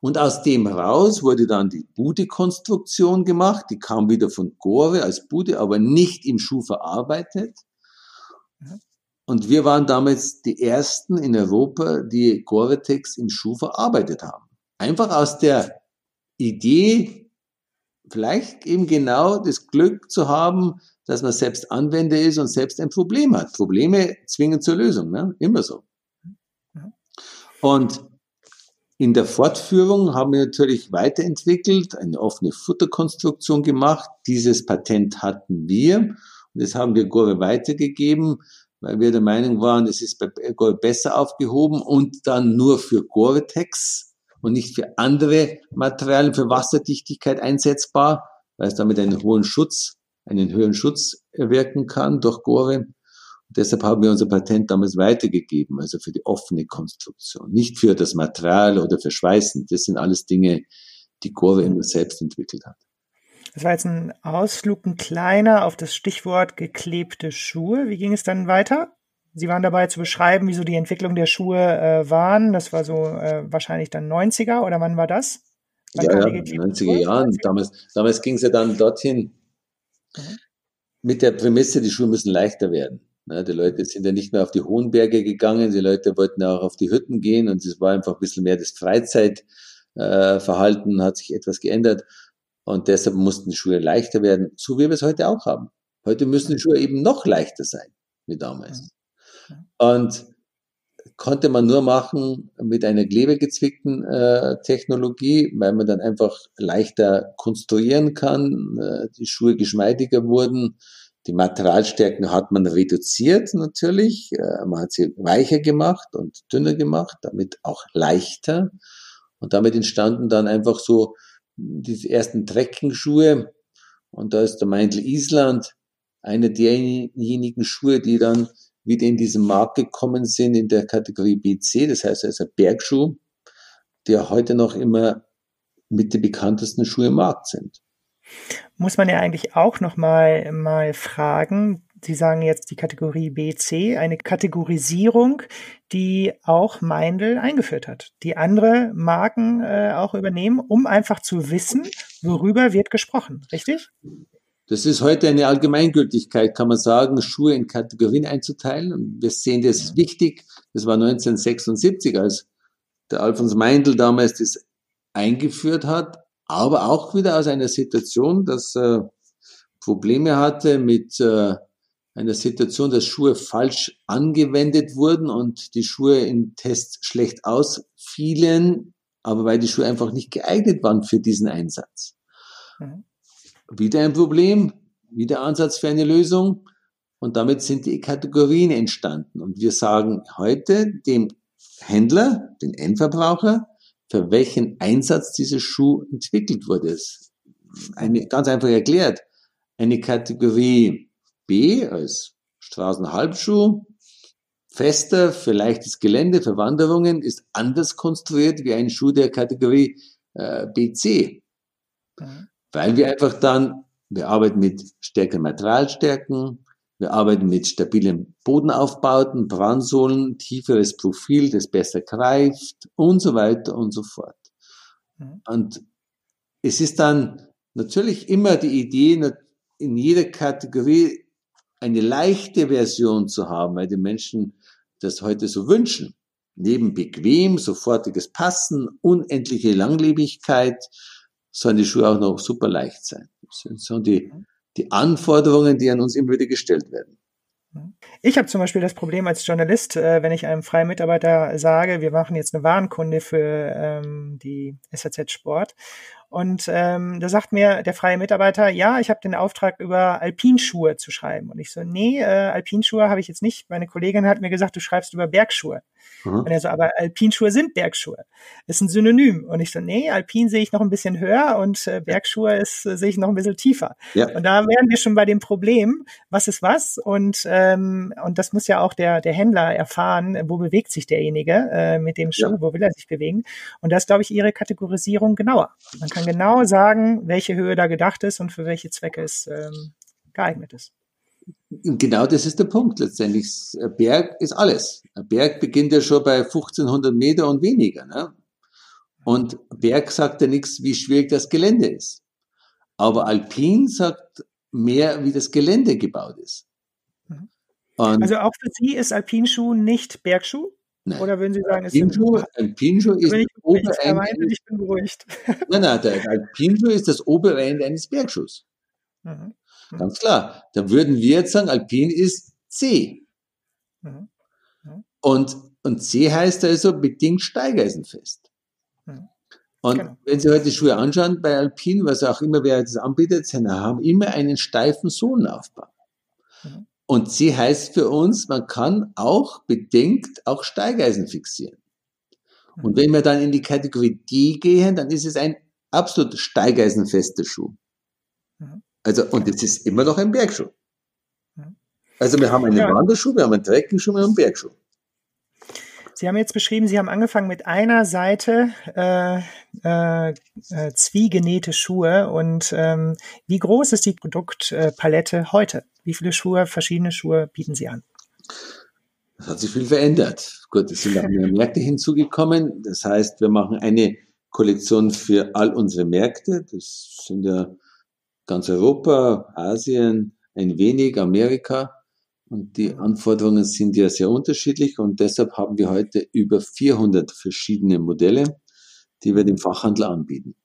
Und aus dem raus wurde dann die Bude-Konstruktion gemacht. Die kam wieder von Gore als Bude, aber nicht im Schuh verarbeitet. Und wir waren damals die ersten in Europa, die Gore-Tex im Schuh verarbeitet haben. Einfach aus der Idee, vielleicht eben genau das Glück zu haben, dass man selbst Anwender ist und selbst ein Problem hat. Probleme zwingen zur Lösung, ne? immer so. Und in der Fortführung haben wir natürlich weiterentwickelt, eine offene Futterkonstruktion gemacht. Dieses Patent hatten wir und das haben wir Gore weitergegeben, weil wir der Meinung waren, es ist bei Gore besser aufgehoben und dann nur für Gore-Tex und nicht für andere Materialien für Wasserdichtigkeit einsetzbar, weil es damit einen hohen Schutz, einen höheren Schutz erwirken kann durch Gore. Deshalb haben wir unser Patent damals weitergegeben, also für die offene Konstruktion, nicht für das Material oder für Schweißen. Das sind alles Dinge, die Gore immer selbst entwickelt hat. Das war jetzt ein Ausflug, ein kleiner auf das Stichwort geklebte Schuhe. Wie ging es dann weiter? Sie waren dabei zu beschreiben, wie so die Entwicklung der Schuhe äh, waren. Das war so äh, wahrscheinlich dann 90er oder wann war das? Wann ja, ja 90er Jahren. Damals, damals ging es ja dann dorthin mhm. mit der Prämisse, die Schuhe müssen leichter werden. Ne, die Leute sind ja nicht mehr auf die hohen Berge gegangen, die Leute wollten ja auch auf die Hütten gehen und es war einfach ein bisschen mehr das Freizeitverhalten, äh, hat sich etwas geändert und deshalb mussten die Schuhe leichter werden, so wie wir es heute auch haben. Heute müssen die Schuhe eben noch leichter sein wie damals. Und konnte man nur machen mit einer klebegezwickten äh, Technologie, weil man dann einfach leichter konstruieren kann, äh, die Schuhe geschmeidiger wurden, die Materialstärken hat man reduziert natürlich. Äh, man hat sie weicher gemacht und dünner gemacht, damit auch leichter. Und damit entstanden dann einfach so diese ersten Trekking-Schuhe. Und da ist der Meindl Island einer derjenigen Schuhe, die dann wieder in diesen Markt gekommen sind in der Kategorie BC, das heißt also Bergschuh, der heute noch immer mit den bekanntesten Schuhe im Markt sind. Muss man ja eigentlich auch noch mal, mal fragen, Sie sagen jetzt die Kategorie BC, eine Kategorisierung, die auch Meindl eingeführt hat, die andere Marken äh, auch übernehmen, um einfach zu wissen, worüber wird gesprochen, richtig? Das ist heute eine Allgemeingültigkeit, kann man sagen, Schuhe in Kategorien einzuteilen. Wir sehen, das ist wichtig. Das war 1976, als der Alfons Meindl damals das eingeführt hat, aber auch wieder aus einer Situation, dass äh, Probleme hatte mit äh, einer Situation, dass Schuhe falsch angewendet wurden und die Schuhe in Tests schlecht ausfielen, aber weil die Schuhe einfach nicht geeignet waren für diesen Einsatz. Mhm. Wieder ein Problem, wieder Ansatz für eine Lösung und damit sind die Kategorien entstanden. Und wir sagen heute dem Händler, den Endverbraucher, für welchen Einsatz dieser Schuh entwickelt wurde. Eine, ganz einfach erklärt. Eine Kategorie B als Straßenhalbschuh, fester für leichtes Gelände, für Wanderungen, ist anders konstruiert wie ein Schuh der Kategorie äh, BC. Mhm. Weil wir einfach dann, wir arbeiten mit stärkeren Materialstärken, wir arbeiten mit stabilen Bodenaufbauten, Brandsohlen, tieferes Profil, das besser greift und so weiter und so fort. Mhm. Und es ist dann natürlich immer die Idee, in jeder Kategorie eine leichte Version zu haben, weil die Menschen das heute so wünschen. Neben bequem, sofortiges Passen, unendliche Langlebigkeit, sollen die Schuhe auch noch super leicht sein. Das sind die, die Anforderungen, die an uns immer wieder gestellt werden. Ich habe zum Beispiel das Problem als Journalist, äh, wenn ich einem freien Mitarbeiter sage, wir machen jetzt eine Warenkunde für ähm, die SAZ Sport und ähm, da sagt mir der freie Mitarbeiter, ja, ich habe den Auftrag, über Alpinschuhe zu schreiben. Und ich so, nee, äh, Alpinschuhe habe ich jetzt nicht. Meine Kollegin hat mir gesagt, du schreibst über Bergschuhe. Mhm. Und er so, aber Alpinschuhe sind Bergschuhe. Ist ein Synonym. Und ich so, nee, Alpin sehe ich noch ein bisschen höher und äh, Bergschuhe ist, äh, sehe ich noch ein bisschen tiefer. Ja. Und da wären wir schon bei dem Problem, was ist was? Und, ähm, und das muss ja auch der, der Händler erfahren, wo bewegt sich derjenige äh, mit dem Schuh, ja. wo will er sich bewegen. Und da ist, glaube ich, ihre Kategorisierung genauer. Man kann kann genau sagen, welche Höhe da gedacht ist und für welche Zwecke es ähm, geeignet ist. Genau das ist der Punkt letztendlich. Ein Berg ist alles. Ein Berg beginnt ja schon bei 1500 Meter und weniger. Ne? Und Berg sagt ja nichts, wie schwierig das Gelände ist. Aber Alpin sagt mehr, wie das Gelände gebaut ist. Mhm. Also auch für Sie ist Alpinschuh nicht Bergschuh? Nein. Oder würden Sie sagen, es Alpinschuh, sind, Alpinschuh ist ich, das obere Ende. Ich bin beruhigt. Nein, nein, der Alpinschuh ist das obere Ende eines Bergschuhs. Mhm. Mhm. Ganz klar. Da würden wir jetzt sagen, Alpin ist C. Mhm. mhm. Und, und C heißt also bedingt steigeisenfest. Mhm. Und genau. wenn Sie heute die Schuhe anschauen bei Alpin, was auch immer wer das anbietet, sie haben immer einen steifen Sohlenaufbau. Mhm. Und sie heißt für uns, man kann auch bedingt auch Steigeisen fixieren. Und wenn wir dann in die Kategorie D gehen, dann ist es ein absolut steigeisenfester Schuh. Mhm. Also, und es ist immer noch ein Bergschuh. Also wir haben einen ja. Wanderschuh, wir haben einen Trekkenschuh, wir haben einen Bergschuh. Sie haben jetzt beschrieben, Sie haben angefangen mit einer Seite äh, äh, äh, zwiegenähte Schuhe. Und ähm, wie groß ist die Produktpalette heute? Wie viele Schuhe, verschiedene Schuhe bieten Sie an? Es hat sich viel verändert. Gut, es sind auch mehr Märkte hinzugekommen. Das heißt, wir machen eine Kollektion für all unsere Märkte. Das sind ja ganz Europa, Asien, ein wenig Amerika. Und die Anforderungen sind ja sehr unterschiedlich und deshalb haben wir heute über 400 verschiedene Modelle, die wir dem Fachhandel anbieten.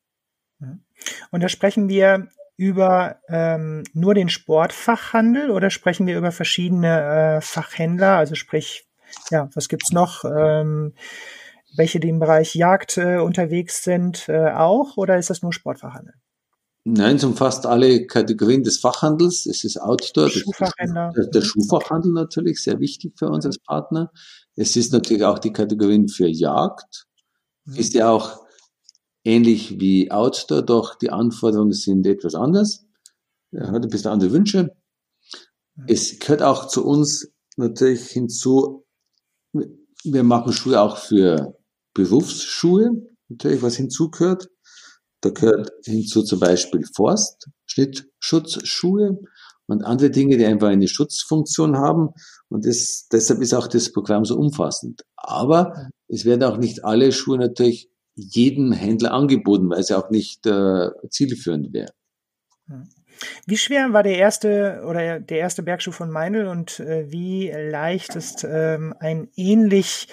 Und da sprechen wir über ähm, nur den Sportfachhandel oder sprechen wir über verschiedene äh, Fachhändler? Also sprich, ja, was gibt's noch? Ähm, welche, die im Bereich Jagd äh, unterwegs sind, äh, auch oder ist das nur Sportfachhandel? Nein, es umfasst alle Kategorien des Fachhandels. Es ist Outdoor, Schuhfachhändler. Der, der Schuhfachhandel natürlich, sehr wichtig für uns als Partner. Es ist natürlich auch die Kategorien für Jagd. Mhm. Ist ja auch ähnlich wie Outdoor, doch die Anforderungen sind etwas anders. Er hat ein bisschen andere Wünsche. Mhm. Es gehört auch zu uns natürlich hinzu, wir machen Schuhe auch für Berufsschuhe, natürlich was hinzugehört. Da gehört hinzu zum Beispiel Forst, Schnittschutzschuhe und andere Dinge, die einfach eine Schutzfunktion haben. Und das, deshalb ist auch das Programm so umfassend. Aber es werden auch nicht alle Schuhe natürlich jedem Händler angeboten, weil es ja auch nicht äh, zielführend wäre. Hm. Wie schwer war der erste oder der erste Bergschuh von Meindl und äh, wie leicht ist ähm, ein ähnlich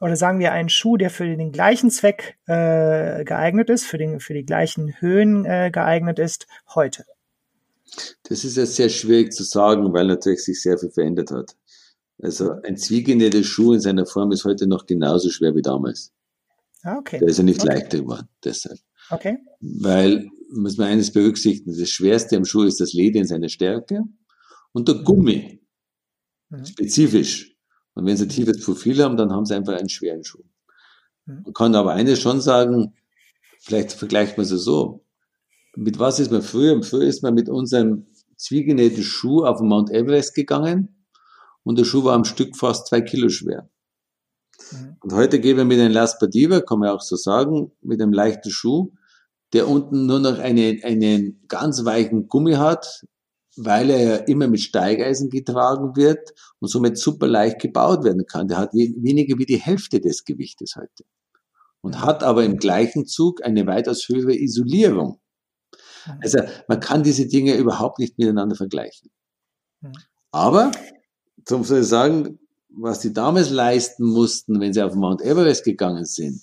oder sagen wir einen Schuh, der für den gleichen Zweck äh, geeignet ist, für, den, für die gleichen Höhen äh, geeignet ist, heute? Das ist jetzt sehr schwierig zu sagen, weil natürlich sich sehr viel verändert hat. Also ein zwiegenähter Schuh in seiner Form ist heute noch genauso schwer wie damals. Ah, okay. Der ist ja nicht okay. leichter geworden, deshalb. Okay. Weil, muss man eines berücksichtigen, das Schwerste am Schuh ist das Leder in seiner Stärke und der Gummi. Mhm. Spezifisch. Und wenn sie ein tiefes Profil haben, dann haben sie einfach einen schweren Schuh. Mhm. Man kann aber eines schon sagen, vielleicht vergleicht man es so. Mit was ist man früher? Früher ist man mit unserem zwiegenähten Schuh auf den Mount Everest gegangen und der Schuh war am Stück fast zwei Kilo schwer. Mhm. Und heute gehen wir mit einem Las Padiva, kann man auch so sagen, mit einem leichten Schuh, der unten nur noch eine, einen ganz weichen Gummi hat, weil er ja immer mit Steigeisen getragen wird und somit super leicht gebaut werden kann. Der hat weniger wie die Hälfte des Gewichtes heute. Und hat aber im gleichen Zug eine weitaus höhere Isolierung. Also man kann diese Dinge überhaupt nicht miteinander vergleichen. Aber, zum ich sagen, was die damals leisten mussten, wenn sie auf Mount Everest gegangen sind,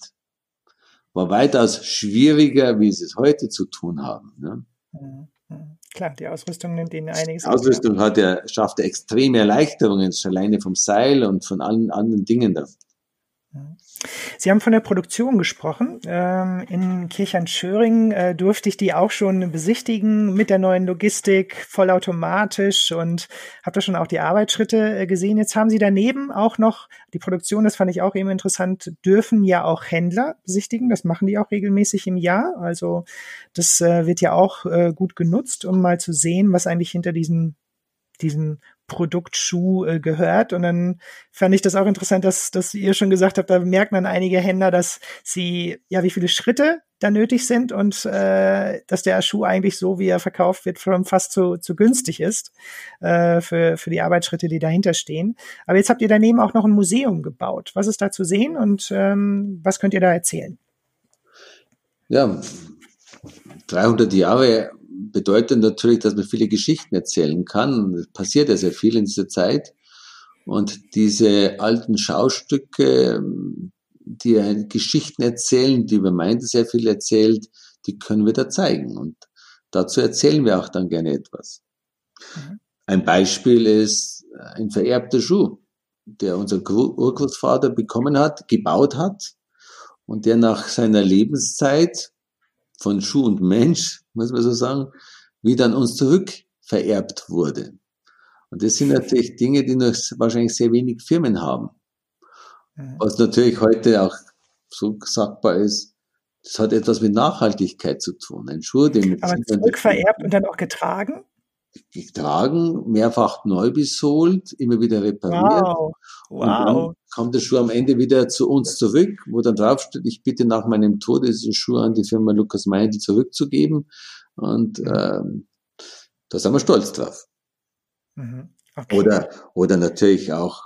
war weitaus schwieriger, wie sie es heute zu tun haben. Ne? Klar, die Ausrüstung nimmt ihnen einiges. Die Ausrüstung hat ja, schafft extreme Erleichterungen, alleine vom Seil und von allen anderen Dingen da. Sie haben von der Produktion gesprochen. Ähm, in Kirchheim-Schöring äh, durfte ich die auch schon besichtigen mit der neuen Logistik, vollautomatisch und habe da schon auch die Arbeitsschritte äh, gesehen. Jetzt haben Sie daneben auch noch die Produktion, das fand ich auch eben interessant, dürfen ja auch Händler besichtigen. Das machen die auch regelmäßig im Jahr. Also das äh, wird ja auch gut genutzt, um mal zu sehen, was eigentlich hinter diesen diesen Produktschuh äh, gehört. Und dann fand ich das auch interessant, dass, dass ihr schon gesagt habt, da merken dann einige Händler, dass sie, ja, wie viele Schritte da nötig sind und äh, dass der Schuh eigentlich so, wie er verkauft wird, fast zu, zu günstig ist äh, für, für die Arbeitsschritte, die dahinter stehen. Aber jetzt habt ihr daneben auch noch ein Museum gebaut. Was ist da zu sehen und ähm, was könnt ihr da erzählen? Ja, 300 Jahre bedeutet natürlich, dass man viele Geschichten erzählen kann. Es passiert ja sehr viel in dieser Zeit. Und diese alten Schaustücke, die Geschichten erzählen, die über Meinte sehr viel erzählt, die können wir da zeigen. Und dazu erzählen wir auch dann gerne etwas. Mhm. Ein Beispiel ist ein vererbter Schuh, der unser Urgroßvater bekommen hat, gebaut hat und der nach seiner Lebenszeit von Schuh und Mensch, muss man so sagen, wieder an uns zurück vererbt wurde. Und das sind natürlich Dinge, die noch wahrscheinlich sehr wenig Firmen haben. Was natürlich heute auch so sagbar ist, das hat etwas mit Nachhaltigkeit zu tun. Ein Schuh, den Aber zurückvererbt und dann auch getragen? Getragen, mehrfach neu besohlt, immer wieder repariert. Wow. wow. Und dann kommt der Schuh am Ende wieder zu uns zurück, wo dann draufsteht, ich bitte nach meinem Tod diesen Schuh an die Firma Lukas Meindl zurückzugeben. Und ähm, da sind wir stolz drauf. Mhm. Okay. Oder, oder natürlich auch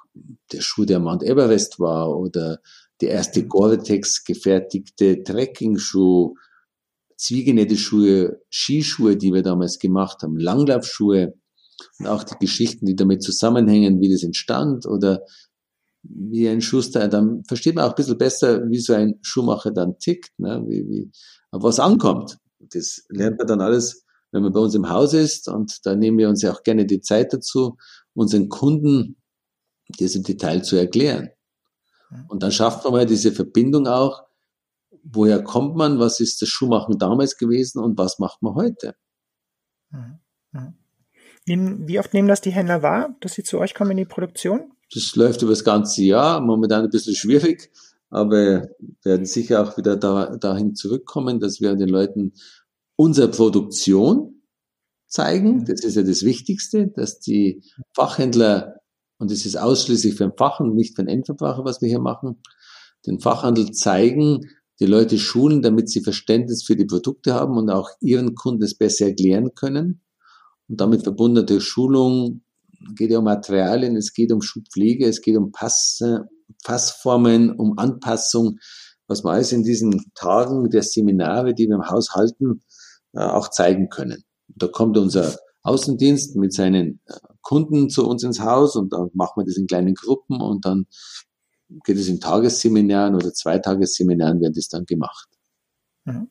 der Schuh, der Mount Everest war, oder der erste mhm. Gore-Tex gefertigte Trekking-Schuh, zwiegenähte Schuhe, Skischuhe, die wir damals gemacht haben, Langlaufschuhe und auch die Geschichten, die damit zusammenhängen, wie das entstand oder wie ein Schuster, dann versteht man auch ein bisschen besser, wie so ein Schuhmacher dann tickt, ne? wie, wie, auf was ankommt. Das lernt man dann alles, wenn man bei uns im Haus ist und da nehmen wir uns ja auch gerne die Zeit dazu, unseren Kunden das im Detail zu erklären. Und dann schafft man mal diese Verbindung auch woher kommt man, was ist das Schuhmachen damals gewesen und was macht man heute? Mhm. Mhm. Wie oft nehmen das die Händler wahr, dass sie zu euch kommen in die Produktion? Das läuft über das ganze Jahr, momentan ein bisschen schwierig, aber werden sicher auch wieder da, dahin zurückkommen, dass wir den Leuten unsere Produktion zeigen. Mhm. Das ist ja das Wichtigste, dass die Fachhändler und es ist ausschließlich für den Fach- und nicht für den Endverbraucher, was wir hier machen, den Fachhandel zeigen, die Leute schulen, damit sie Verständnis für die Produkte haben und auch ihren Kunden es besser erklären können. Und damit verbunden durch Schulung, geht ja um Materialien, es geht um Schuhpflege, es geht um Pass, Passformen, um Anpassung, was wir alles in diesen Tagen der Seminare, die wir im Haus halten, äh, auch zeigen können. Da kommt unser Außendienst mit seinen äh, Kunden zu uns ins Haus und dann machen wir das in kleinen Gruppen und dann geht es in Tagesseminaren oder Zweitagesseminaren werden das dann gemacht. Mhm.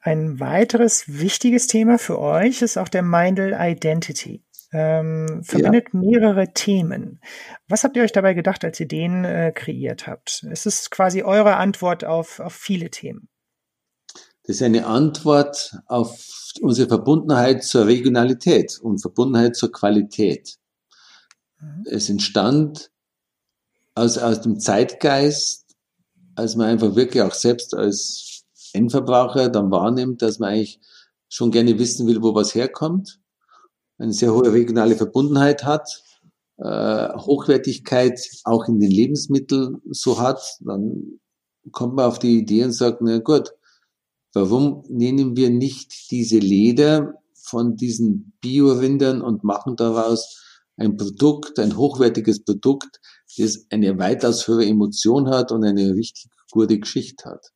Ein weiteres wichtiges Thema für euch ist auch der Mindel Identity. Ähm, verbindet ja. mehrere Themen. Was habt ihr euch dabei gedacht, als ihr den äh, kreiert habt? Es ist quasi eure Antwort auf, auf viele Themen. Das ist eine Antwort auf unsere Verbundenheit zur Regionalität und Verbundenheit zur Qualität. Mhm. Es entstand aus, aus dem Zeitgeist, als man einfach wirklich auch selbst als Endverbraucher dann wahrnimmt, dass man eigentlich schon gerne wissen will, wo was herkommt, eine sehr hohe regionale Verbundenheit hat, äh, Hochwertigkeit auch in den Lebensmitteln so hat, dann kommt man auf die Idee und sagt, na gut, warum nehmen wir nicht diese Leder von diesen Bio-Rindern und machen daraus ein Produkt, ein hochwertiges Produkt, das eine weitaus höhere Emotion hat und eine richtig gute Geschichte hat.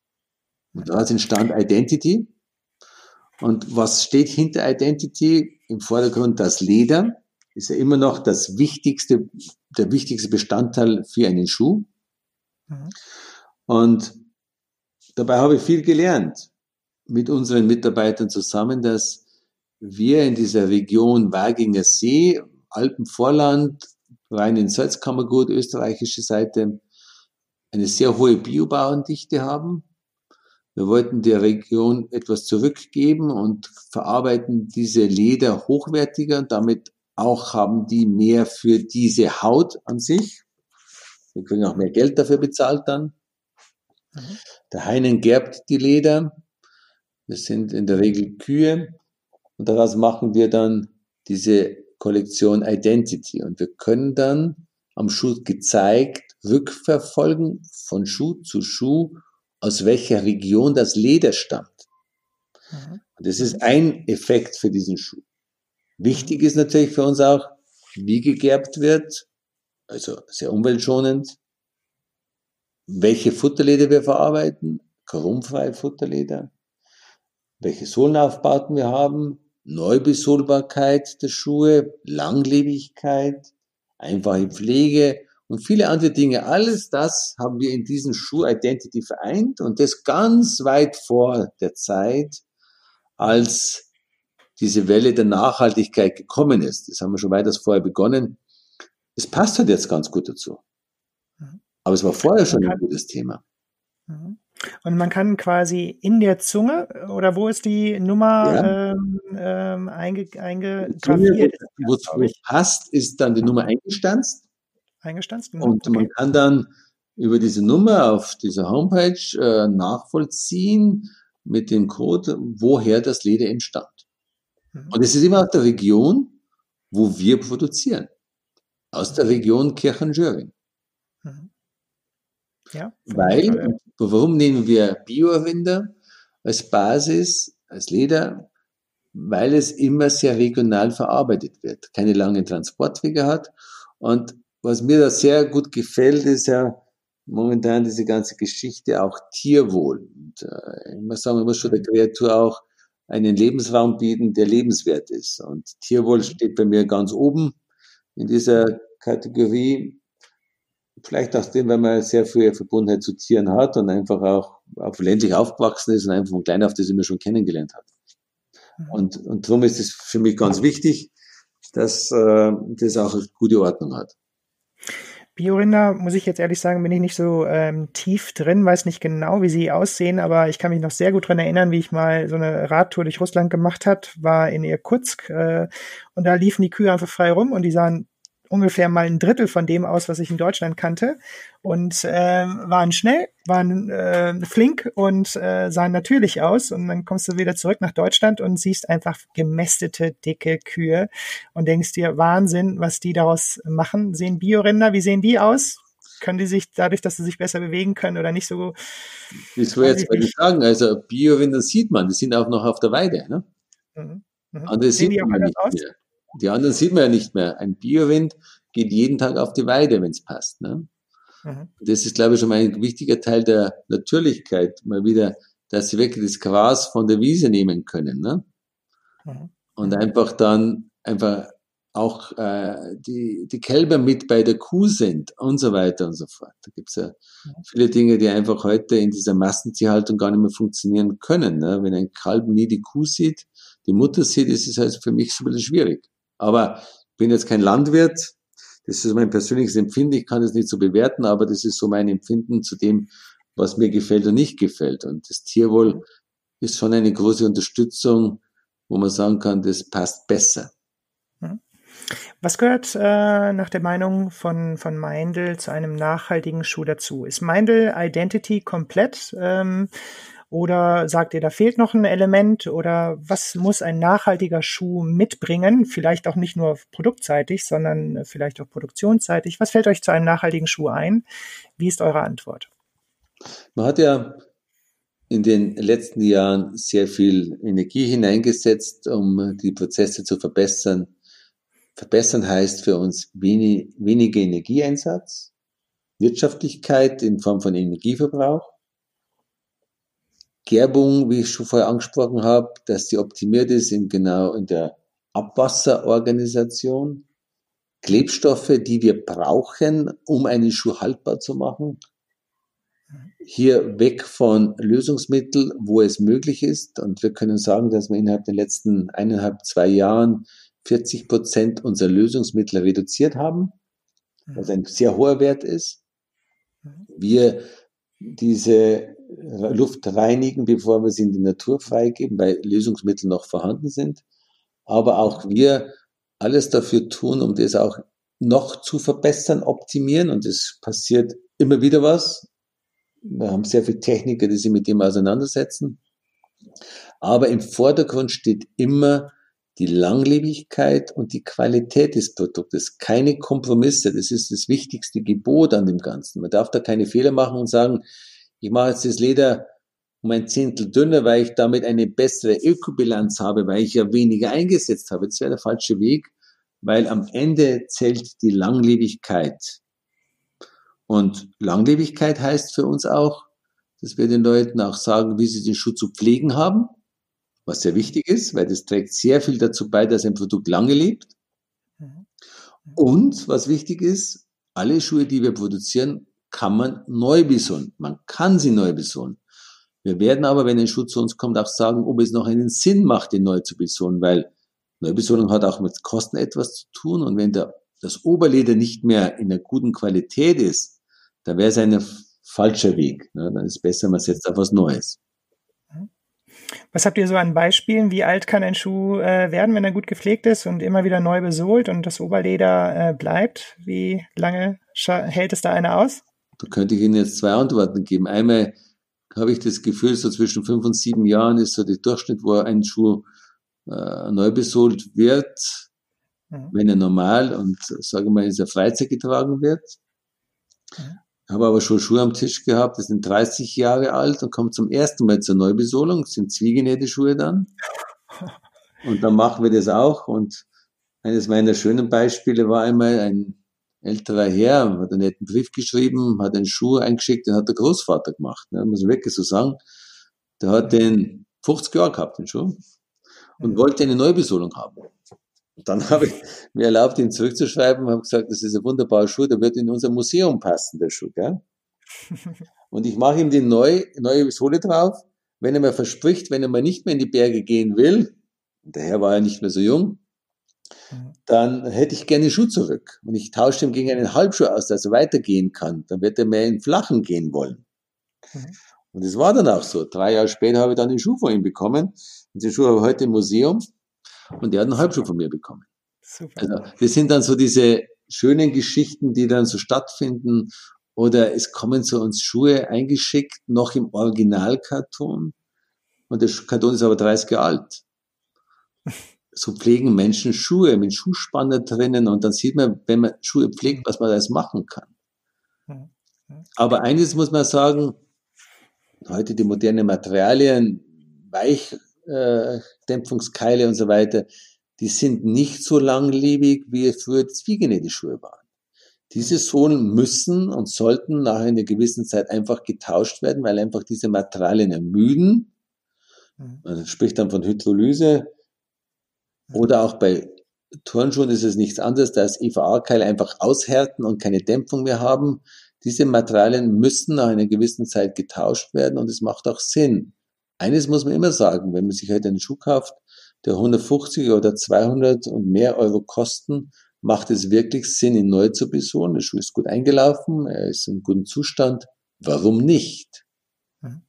Und daraus entstand Identity. Und was steht hinter Identity? Im Vordergrund das Leder ist ja immer noch das wichtigste, der wichtigste Bestandteil für einen Schuh. Mhm. Und dabei habe ich viel gelernt mit unseren Mitarbeitern zusammen, dass wir in dieser Region Waginger See, Alpenvorland, rein in Salzkammergut, österreichische Seite, eine sehr hohe Biobauerndichte haben. Wir wollten der Region etwas zurückgeben und verarbeiten diese Leder hochwertiger und damit auch haben die mehr für diese Haut an sich. Wir kriegen auch mehr Geld dafür bezahlt dann. Mhm. Der Heinen gerbt die Leder. Das sind in der Regel Kühe. Und daraus machen wir dann diese Kollektion Identity. Und wir können dann am Schuh gezeigt rückverfolgen von Schuh zu Schuh, aus welcher Region das Leder stammt. Mhm. Und das ist ein Effekt für diesen Schuh. Wichtig ist natürlich für uns auch, wie gegerbt wird, also sehr umweltschonend, welche Futterleder wir verarbeiten, chromfreie Futterleder, welche Sohlenaufbauten wir haben, Neubesohlbarkeit der Schuhe, Langlebigkeit, einfache Pflege und viele andere Dinge. Alles das haben wir in diesem Schuh Identity vereint und das ganz weit vor der Zeit, als diese Welle der Nachhaltigkeit gekommen ist. Das haben wir schon weiters vorher begonnen. Es passt halt jetzt ganz gut dazu. Mhm. Aber es war vorher schon ein gutes Thema. Mhm. Und man kann quasi in der Zunge oder wo ist die Nummer ja. ähm, ähm, einge, eingegraviert? Wo es passt, ist dann die Nummer eingestanzt. Eingestanzt? Mhm. Und okay. man kann dann über diese Nummer auf dieser Homepage äh, nachvollziehen mit dem Code, woher das Leder entstammt. Mhm. Und es ist immer aus der Region, wo wir produzieren. Aus der Region Kirchenjöring. Mhm. Ja. Weil, warum nehmen wir Bio-Rinder als Basis, als Leder? Weil es immer sehr regional verarbeitet wird, keine langen Transportwege hat. Und was mir da sehr gut gefällt, ist ja momentan diese ganze Geschichte auch Tierwohl. Und, äh, ich muss sagen, man muss schon der Kreatur auch einen Lebensraum bieten, der lebenswert ist. Und Tierwohl steht bei mir ganz oben in dieser Kategorie. Vielleicht auch dem, weil man sehr viel Verbundenheit zu Tieren hat und einfach auch auf ländlich aufgewachsen ist und einfach von klein auf das immer schon kennengelernt hat. Mhm. Und, und darum ist es für mich ganz wichtig, dass äh, das auch eine gute Ordnung hat. Biorinder, muss ich jetzt ehrlich sagen, bin ich nicht so ähm, tief drin, weiß nicht genau, wie sie aussehen, aber ich kann mich noch sehr gut dran erinnern, wie ich mal so eine Radtour durch Russland gemacht hat, war in Irkutsk äh, und da liefen die Kühe einfach frei rum und die sahen ungefähr mal ein Drittel von dem aus, was ich in Deutschland kannte und äh, waren schnell, waren äh, flink und äh, sahen natürlich aus und dann kommst du wieder zurück nach Deutschland und siehst einfach gemästete, dicke Kühe und denkst dir, Wahnsinn, was die daraus machen. Sehen Biorinder, wie sehen die aus? Können die sich dadurch, dass sie sich besser bewegen können oder nicht so? Das will jetzt mal sagen. Also Biorinder sieht man, die sind auch noch auf der Weide. Ne? Mhm. Mhm. Andere sieht man nicht aus? mehr. Die anderen sieht man ja nicht mehr. Ein Biorind geht jeden Tag auf die Weide, wenn es passt. Ne? Mhm. Das ist, glaube ich, schon mal ein wichtiger Teil der Natürlichkeit, mal wieder, dass sie wirklich das Gras von der Wiese nehmen können. Ne? Mhm. Und einfach dann einfach auch äh, die, die Kälber mit bei der Kuh sind und so weiter und so fort. Da gibt's ja mhm. viele Dinge, die einfach heute in dieser Massentierhaltung gar nicht mehr funktionieren können. Ne? Wenn ein Kalb nie die Kuh sieht, die Mutter sieht, ist es halt für mich so ein bisschen schwierig. Aber ich bin jetzt kein Landwirt, das ist mein persönliches Empfinden, ich kann es nicht so bewerten, aber das ist so mein Empfinden zu dem, was mir gefällt und nicht gefällt. Und das Tierwohl ist schon eine große Unterstützung, wo man sagen kann, das passt besser. Was gehört äh, nach der Meinung von, von Meindl zu einem nachhaltigen Schuh dazu? Ist Meindl Identity komplett? Ähm, oder sagt ihr, da fehlt noch ein Element? Oder was muss ein nachhaltiger Schuh mitbringen? Vielleicht auch nicht nur produktseitig, sondern vielleicht auch produktionsseitig. Was fällt euch zu einem nachhaltigen Schuh ein? Wie ist eure Antwort? Man hat ja in den letzten Jahren sehr viel Energie hineingesetzt, um die Prozesse zu verbessern. Verbessern heißt für uns wenig, weniger Energieeinsatz, Wirtschaftlichkeit in Form von Energieverbrauch, Gerbung, wie ich schon vorher angesprochen habe, dass die optimiert ist in genau in der Abwasserorganisation, Klebstoffe, die wir brauchen, um einen Schuh haltbar zu machen. Hier weg von Lösungsmitteln, wo es möglich ist. Und wir können sagen, dass wir innerhalb der letzten eineinhalb, zwei Jahren 40 Prozent unserer Lösungsmittel reduziert haben, was ein sehr hoher Wert ist. Wir diese Luft reinigen, bevor wir sie in die Natur freigeben, weil Lösungsmittel noch vorhanden sind. Aber auch wir alles dafür tun, um das auch noch zu verbessern, optimieren. Und es passiert immer wieder was. Wir haben sehr viele Techniker, die sich mit dem auseinandersetzen. Aber im Vordergrund steht immer die Langlebigkeit und die Qualität des Produktes. Keine Kompromisse. Das ist das wichtigste Gebot an dem Ganzen. Man darf da keine Fehler machen und sagen, ich mache jetzt das Leder um ein Zehntel dünner, weil ich damit eine bessere Ökobilanz habe, weil ich ja weniger eingesetzt habe. Das wäre der falsche Weg, weil am Ende zählt die Langlebigkeit. Und Langlebigkeit heißt für uns auch, dass wir den Leuten auch sagen, wie sie den Schuh zu pflegen haben, was sehr wichtig ist, weil das trägt sehr viel dazu bei, dass ein Produkt lange lebt. Mhm. Und was wichtig ist, alle Schuhe, die wir produzieren, kann man neu besohlen. Man kann sie neu besohlen. Wir werden aber, wenn ein Schuh zu uns kommt, auch sagen, ob es noch einen Sinn macht, den neu zu besohlen, weil Neubesohlung hat auch mit Kosten etwas zu tun und wenn der, das Oberleder nicht mehr in einer guten Qualität ist, dann wäre es ein falscher Weg. Ne? Dann ist es besser, man setzt auf was Neues. Was habt ihr so an Beispielen? Wie alt kann ein Schuh äh, werden, wenn er gut gepflegt ist und immer wieder neu besohlt und das Oberleder äh, bleibt? Wie lange hält es da einer aus? Da könnte ich Ihnen jetzt zwei Antworten geben. Einmal habe ich das Gefühl, so zwischen fünf und sieben Jahren ist so der Durchschnitt, wo ein Schuh äh, neu besohlt wird, mhm. wenn er normal und sage mal in der Freizeit getragen wird. Mhm. Habe aber schon Schuhe am Tisch gehabt, die sind 30 Jahre alt und kommen zum ersten Mal zur Neubesohlung, das sind zwiegenähte Schuhe dann. Und dann machen wir das auch. Und eines meiner schönen Beispiele war einmal ein älterer Herr, hat einen netten Brief geschrieben, hat einen Schuh eingeschickt, den hat der Großvater gemacht, ne, muss man wirklich so sagen. Der hat den 50 Jahre gehabt, den Schuh, und wollte eine Neubesohlung haben. Und dann habe ich mir erlaubt, ihn zurückzuschreiben, habe gesagt, das ist ein wunderbarer Schuh, der wird in unser Museum passen, der Schuh, gell? Und ich mache ihm die neue, neue Sohle drauf, wenn er mir verspricht, wenn er mal nicht mehr in die Berge gehen will, der Herr war ja nicht mehr so jung. Dann hätte ich gerne den Schuh zurück. Und ich tausche ihm gegen einen Halbschuh aus, dass er weitergehen kann. Dann wird er mehr in Flachen gehen wollen. Mhm. Und es war dann auch so. Drei Jahre später habe ich dann den Schuh von ihm bekommen. Und den Schuh habe ich heute im Museum. Und der hat einen Halbschuh von mir bekommen. Super. Also, das sind dann so diese schönen Geschichten, die dann so stattfinden, oder es kommen zu uns Schuhe eingeschickt, noch im Originalkarton, und der Karton ist aber 30 Jahre alt. So pflegen Menschen Schuhe mit Schuhspanner drinnen, und dann sieht man, wenn man Schuhe pflegt, was man alles machen kann. Aber eines muss man sagen, heute die modernen Materialien, Weichdämpfungskeile und so weiter, die sind nicht so langlebig, wie früher Zwiegenähte-Schuhe waren. Diese Sohlen müssen und sollten nach einer gewissen Zeit einfach getauscht werden, weil einfach diese Materialien ermüden. Mhm. Man spricht dann von Hydrolyse. Oder auch bei Turnschuhen ist es nichts anderes, da EVA-Keile einfach aushärten und keine Dämpfung mehr haben. Diese Materialien müssen nach einer gewissen Zeit getauscht werden und es macht auch Sinn. Eines muss man immer sagen, wenn man sich heute einen Schuh kauft, der 150 oder 200 und mehr Euro kosten, macht es wirklich Sinn, ihn neu zu besohlen. Der Schuh ist gut eingelaufen, er ist in gutem Zustand. Warum nicht? Mhm.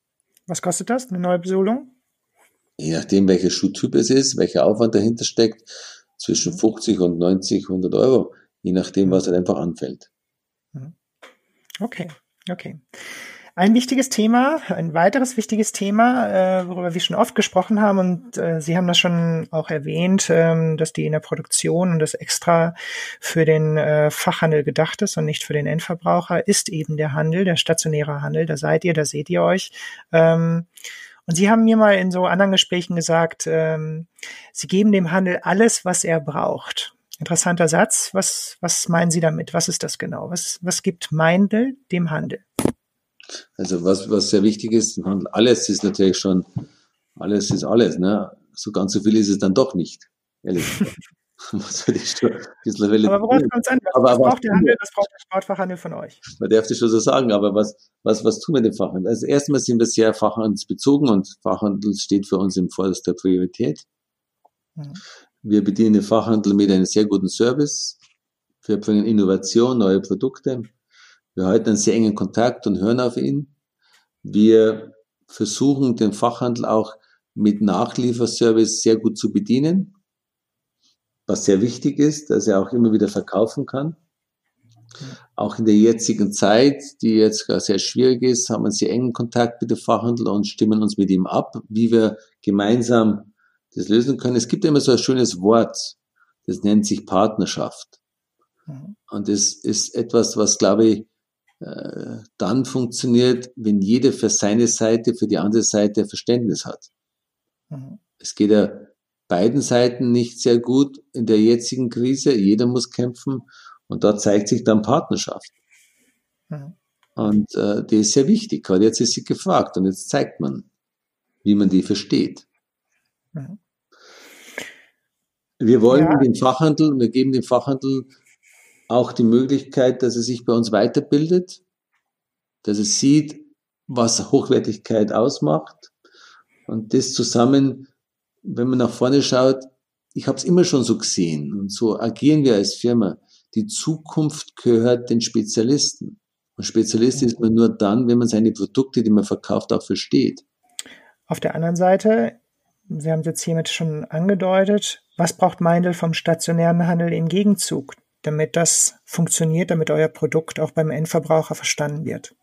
Was kostet das, eine neue Besohlung? Je nachdem, welcher Schuhtyp es ist, welcher Aufwand dahinter steckt, zwischen 50 mhm. und 90, 100 Euro, je nachdem, was halt einfach anfällt. Mhm. Okay, okay. Ein wichtiges Thema, ein weiteres wichtiges Thema, äh, worüber wir schon oft gesprochen haben und äh, Sie haben das schon auch erwähnt, ähm, dass die in der Produktion und das extra für den äh, Fachhandel gedacht ist und nicht für den Endverbraucher, ist eben der Handel, der stationäre Handel. Da seid ihr, da seht ihr euch. Ähm, und Sie haben mir mal in so anderen Gesprächen gesagt, ähm, Sie geben dem Handel alles, was er braucht. Interessanter Satz. Was, was meinen Sie damit? Was ist das genau? Was, was gibt Meindl dem Handel? Also was, was sehr wichtig ist, alles ist natürlich schon, alles ist alles, ne? So ganz so viel ist es dann doch nicht, ehrlich was will ich aber worauf kommt es an? Was, aber, was braucht der Handel, was braucht der Sportfachhandel von euch? Man darf das schon so sagen, aber was, was, was tun wir dem Fachhandel? Also erstmal sind wir sehr fachhandelsbezogen und Fachhandel steht für uns im vorderster Priorität. Mhm. Wir bedienen den Fachhandel mit einem sehr guten Service. Wir bringen Innovation, neue Produkte. Wir halten einen sehr engen Kontakt und hören auf ihn. Wir versuchen den Fachhandel auch mit Nachlieferservice sehr gut zu bedienen, was sehr wichtig ist, dass er auch immer wieder verkaufen kann. Auch in der jetzigen Zeit, die jetzt sehr schwierig ist, haben wir sehr engen Kontakt mit dem Fachhandel und stimmen uns mit ihm ab, wie wir gemeinsam das lösen können. Es gibt immer so ein schönes Wort, das nennt sich Partnerschaft. Mhm. Und das ist etwas, was, glaube ich, äh, dann funktioniert, wenn jeder für seine Seite, für die andere Seite Verständnis hat. Mhm. Es geht ja beiden Seiten nicht sehr gut in der jetzigen Krise. Jeder muss kämpfen und da zeigt sich dann Partnerschaft. Mhm. Und äh, die ist sehr wichtig. Gerade jetzt ist sie gefragt und jetzt zeigt man, wie man die versteht. Mhm. Wir wollen ja. den Fachhandel, wir geben dem Fachhandel auch die Möglichkeit, dass er sich bei uns weiterbildet, dass er sieht, was Hochwertigkeit ausmacht. Und das zusammen, wenn man nach vorne schaut, ich habe es immer schon so gesehen und so agieren wir als Firma. Die Zukunft gehört den Spezialisten. Und Spezialist ist man nur dann, wenn man seine Produkte, die man verkauft, auch versteht. Auf der anderen Seite, Sie haben es jetzt hiermit schon angedeutet, was braucht Meindl vom stationären Handel im Gegenzug? damit das funktioniert, damit euer Produkt auch beim Endverbraucher verstanden wird?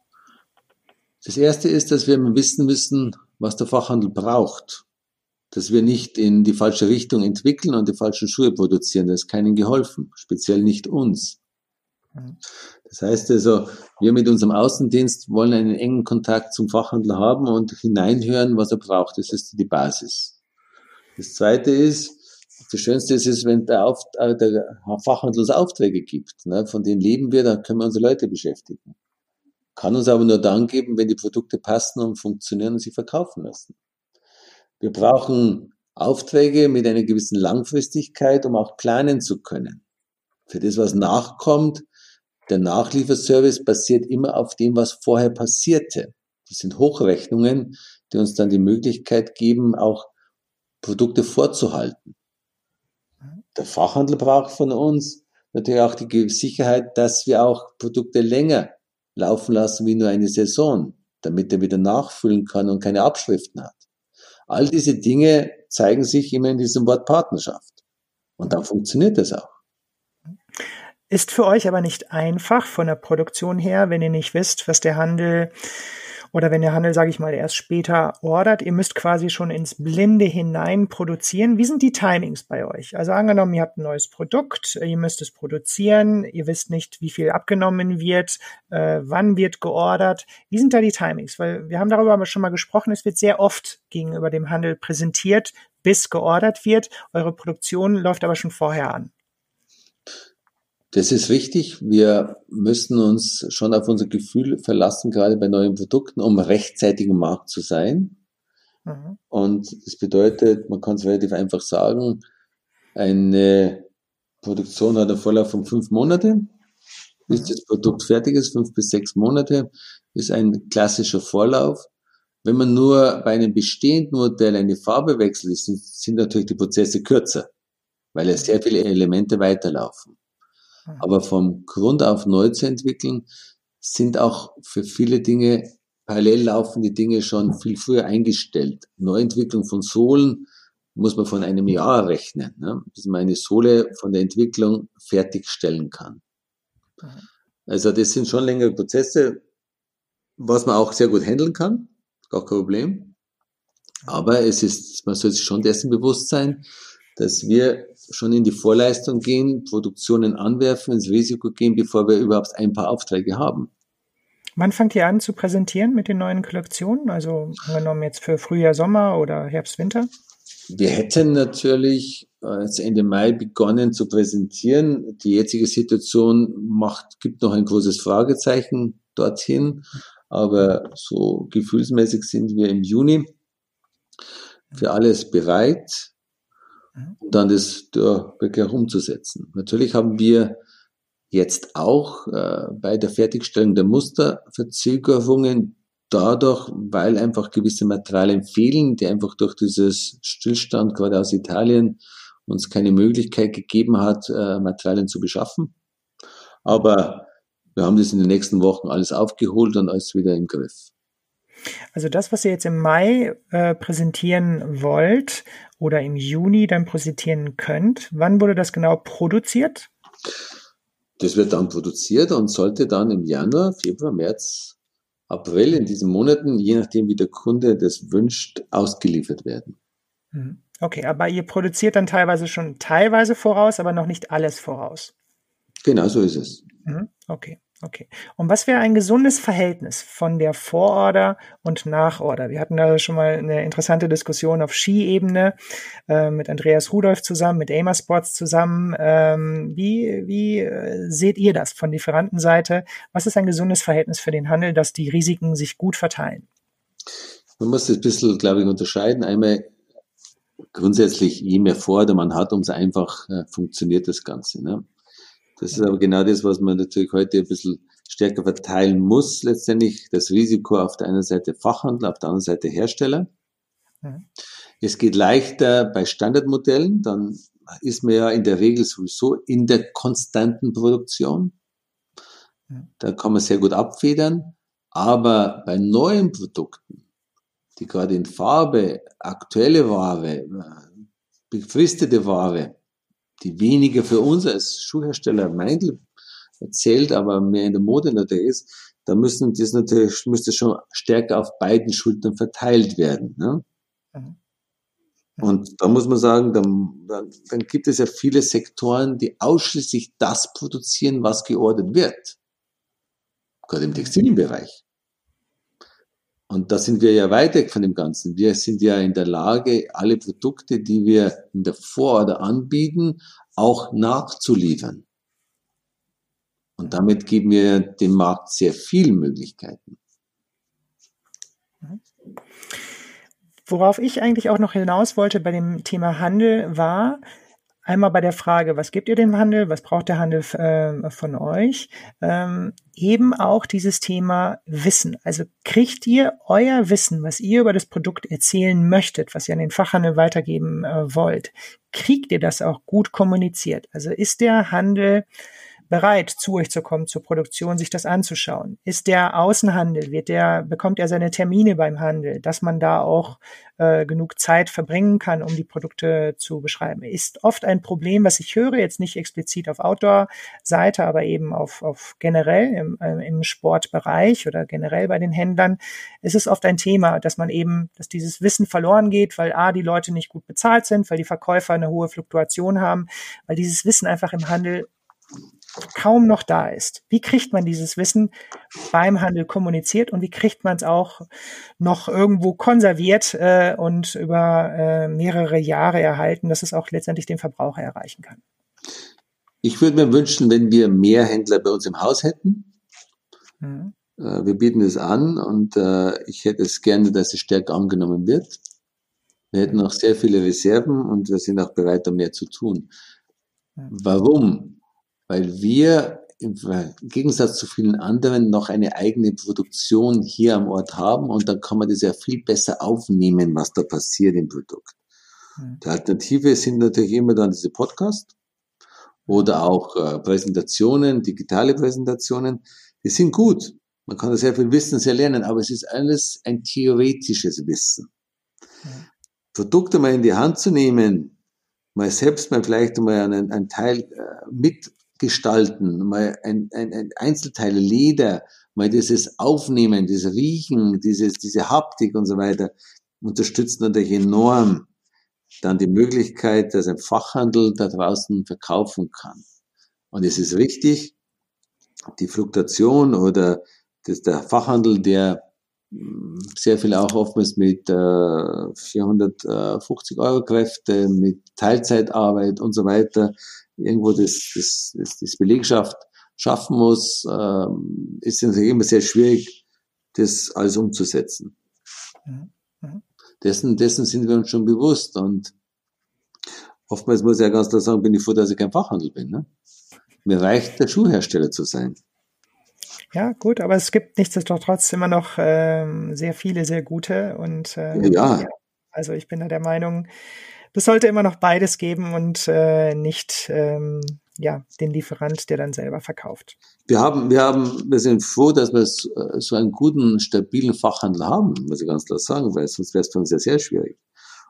Das erste ist, dass wir wissen müssen, was der Fachhandel braucht. Dass wir nicht in die falsche Richtung entwickeln und die falschen Schuhe produzieren. Das ist keinen geholfen. Speziell nicht uns. Das heißt also, wir mit unserem Außendienst wollen einen engen Kontakt zum Fachhandel haben und hineinhören, was er braucht. Das ist die Basis. Das zweite ist, das Schönste ist es, wenn der, Auf, äh, der Fachhandel uns Aufträge gibt. Ne? Von denen leben wir, dann können wir unsere Leute beschäftigen. Kann uns aber nur dann geben, wenn die Produkte passen und funktionieren und sich verkaufen lassen. Wir brauchen Aufträge mit einer gewissen Langfristigkeit, um auch planen zu können. Für das, was nachkommt, der Nachlieferservice basiert immer auf dem, was vorher passierte. Das sind Hochrechnungen, die uns dann die Möglichkeit geben, auch Produkte vorzuhalten. Der Fachhandel braucht von uns natürlich auch die Sicherheit, dass wir auch Produkte länger laufen lassen wie nur eine Saison, damit er wieder nachfüllen kann und keine Abschriften hat. All diese Dinge zeigen sich immer in diesem Wort Partnerschaft. Und dann funktioniert das auch. Ist für euch aber nicht einfach von der Produktion her, wenn ihr nicht wisst, was der Handel oder wenn der Handel, sage ich mal, erst später ordert. Ihr müsst quasi schon ins Blinde hinein produzieren. Wie sind die Timings bei euch? Also angenommen, ihr habt ein neues Produkt, ihr müsst es produzieren, ihr wisst nicht, wie viel abgenommen wird, äh, wann wird geordert. Wie sind da die Timings? Weil wir haben darüber schon mal gesprochen, es wird sehr oft gegenüber dem Handel präsentiert, bis geordert wird. Eure Produktion läuft aber schon vorher an. Das ist richtig. Wir müssen uns schon auf unser Gefühl verlassen, gerade bei neuen Produkten, um rechtzeitig im Markt zu sein. Mhm. Und das bedeutet, man kann es relativ einfach sagen, eine Produktion hat einen Vorlauf von fünf Monate. Bis mhm. das Produkt fertig ist, fünf bis sechs Monate, ist ein klassischer Vorlauf. Wenn man nur bei einem bestehenden Modell eine Farbe wechselt, sind, sind natürlich die Prozesse kürzer, weil ja sehr viele Elemente weiterlaufen. Aber vom Grund auf neu zu entwickeln, sind auch für viele Dinge parallel laufende Dinge schon viel früher eingestellt. Neuentwicklung von Sohlen muss man von einem Jahr rechnen, ne, bis man eine Sohle von der Entwicklung fertigstellen kann. Also das sind schon längere Prozesse, was man auch sehr gut handeln kann, gar kein Problem. Aber es ist, man soll sich schon dessen bewusst sein, dass wir schon in die Vorleistung gehen, Produktionen anwerfen, ins Risiko gehen, bevor wir überhaupt ein paar Aufträge haben. Wann fangt ihr an zu präsentieren mit den neuen Kollektionen? Also angenommen jetzt für Frühjahr, Sommer oder Herbst, Winter? Wir hätten natürlich äh, Ende Mai begonnen zu präsentieren. Die jetzige Situation macht, gibt noch ein großes Fragezeichen dorthin. Aber so gefühlsmäßig sind wir im Juni für alles bereit um dann das da wirklich auch umzusetzen. Natürlich haben wir jetzt auch äh, bei der Fertigstellung der Muster Verzögerungen dadurch, weil einfach gewisse Materialien fehlen, die einfach durch dieses Stillstand gerade aus Italien uns keine Möglichkeit gegeben hat, äh, Materialien zu beschaffen. Aber wir haben das in den nächsten Wochen alles aufgeholt und alles wieder im Griff. Also das, was ihr jetzt im Mai äh, präsentieren wollt oder im Juni dann präsentieren könnt, wann wurde das genau produziert? Das wird dann produziert und sollte dann im Januar, Februar, März, April in diesen Monaten, je nachdem wie der Kunde das wünscht, ausgeliefert werden. Mhm. Okay, aber ihr produziert dann teilweise schon teilweise voraus, aber noch nicht alles voraus. Genau so ist es. Mhm. Okay. Okay. Und was wäre ein gesundes Verhältnis von der Vororder und Nachorder? Wir hatten da schon mal eine interessante Diskussion auf Ski-Ebene äh, mit Andreas Rudolph zusammen, mit Amer Sports zusammen. Ähm, wie wie äh, seht ihr das von Lieferantenseite? Was ist ein gesundes Verhältnis für den Handel, dass die Risiken sich gut verteilen? Man muss das ein bisschen, glaube ich, unterscheiden. Einmal grundsätzlich, je mehr Vororder man hat, umso einfach äh, funktioniert das Ganze. Ne? Das ist aber genau das, was man natürlich heute ein bisschen stärker verteilen muss. Letztendlich das Risiko auf der einen Seite Fachhandel, auf der anderen Seite Hersteller. Mhm. Es geht leichter bei Standardmodellen, dann ist man ja in der Regel sowieso in der konstanten Produktion. Mhm. Da kann man sehr gut abfedern. Aber bei neuen Produkten, die gerade in Farbe, aktuelle Ware, befristete Ware, die weniger für uns als Schuhhersteller Meindl erzählt, aber mehr in der Mode natürlich ist, da müssen das natürlich, müsste schon stärker auf beiden Schultern verteilt werden. Ne? Mhm. Und da muss man sagen, dann, dann, gibt es ja viele Sektoren, die ausschließlich das produzieren, was geordert wird. Gerade im Textilbereich. Und da sind wir ja weit weg von dem Ganzen. Wir sind ja in der Lage, alle Produkte, die wir in der Vororder anbieten, auch nachzuliefern. Und damit geben wir dem Markt sehr viele Möglichkeiten. Worauf ich eigentlich auch noch hinaus wollte bei dem Thema Handel war, Einmal bei der Frage, was gibt ihr dem Handel, was braucht der Handel äh, von euch? Ähm, eben auch dieses Thema Wissen. Also kriegt ihr euer Wissen, was ihr über das Produkt erzählen möchtet, was ihr an den Fachhandel weitergeben äh, wollt, kriegt ihr das auch gut kommuniziert? Also ist der Handel bereit, zu euch zu kommen zur Produktion, sich das anzuschauen? Ist der Außenhandel, wird der, bekommt er seine Termine beim Handel, dass man da auch äh, genug Zeit verbringen kann, um die Produkte zu beschreiben? Ist oft ein Problem, was ich höre, jetzt nicht explizit auf Outdoor-Seite, aber eben auf, auf generell im, äh, im Sportbereich oder generell bei den Händlern, ist es oft ein Thema, dass man eben, dass dieses Wissen verloren geht, weil A, die Leute nicht gut bezahlt sind, weil die Verkäufer eine hohe Fluktuation haben, weil dieses Wissen einfach im Handel kaum noch da ist. Wie kriegt man dieses Wissen beim Handel kommuniziert und wie kriegt man es auch noch irgendwo konserviert äh, und über äh, mehrere Jahre erhalten, dass es auch letztendlich den Verbraucher erreichen kann? Ich würde mir wünschen, wenn wir mehr Händler bei uns im Haus hätten. Mhm. Äh, wir bieten es an und äh, ich hätte es gerne, dass es stärker angenommen wird. Wir hätten noch sehr viele Reserven und wir sind auch bereit, da mehr zu tun. Warum? Weil wir im Gegensatz zu vielen anderen noch eine eigene Produktion hier am Ort haben und dann kann man das ja viel besser aufnehmen, was da passiert im Produkt. Die Alternative sind natürlich immer dann diese Podcasts oder auch äh, Präsentationen, digitale Präsentationen. Die sind gut. Man kann da sehr viel Wissen, sehr lernen, aber es ist alles ein theoretisches Wissen. Produkte mal in die Hand zu nehmen, mal selbst mal vielleicht mal einen, einen Teil äh, mitgestalten, mal ein, ein, ein Einzelteil Leder, mal dieses Aufnehmen, dieses Riechen, dieses, diese Haptik und so weiter, unterstützt natürlich enorm dann die Möglichkeit, dass ein Fachhandel da draußen verkaufen kann. Und es ist wichtig, die Fluktuation oder das, der Fachhandel, der sehr viel auch oftmals mit äh, 450 Euro Kräfte, mit Teilzeitarbeit und so weiter, irgendwo das, das, das, das Belegschaft schaffen muss, äh, ist natürlich immer sehr schwierig, das alles umzusetzen. Mhm. Mhm. Dessen, dessen sind wir uns schon bewusst und oftmals muss ich ja ganz klar sagen, bin ich froh, dass ich kein Fachhandel bin. Ne? Mir reicht, der Schuhhersteller zu sein. Ja, gut, aber es gibt nichtsdestotrotz immer noch ähm, sehr viele, sehr gute und äh, ja. ja. Also ich bin da der Meinung, das sollte immer noch beides geben und äh, nicht ähm, ja den Lieferant, der dann selber verkauft. Wir haben, wir haben, wir sind froh, dass wir so einen guten, stabilen Fachhandel haben, muss ich ganz klar sagen, weil sonst wäre es für uns sehr, sehr schwierig.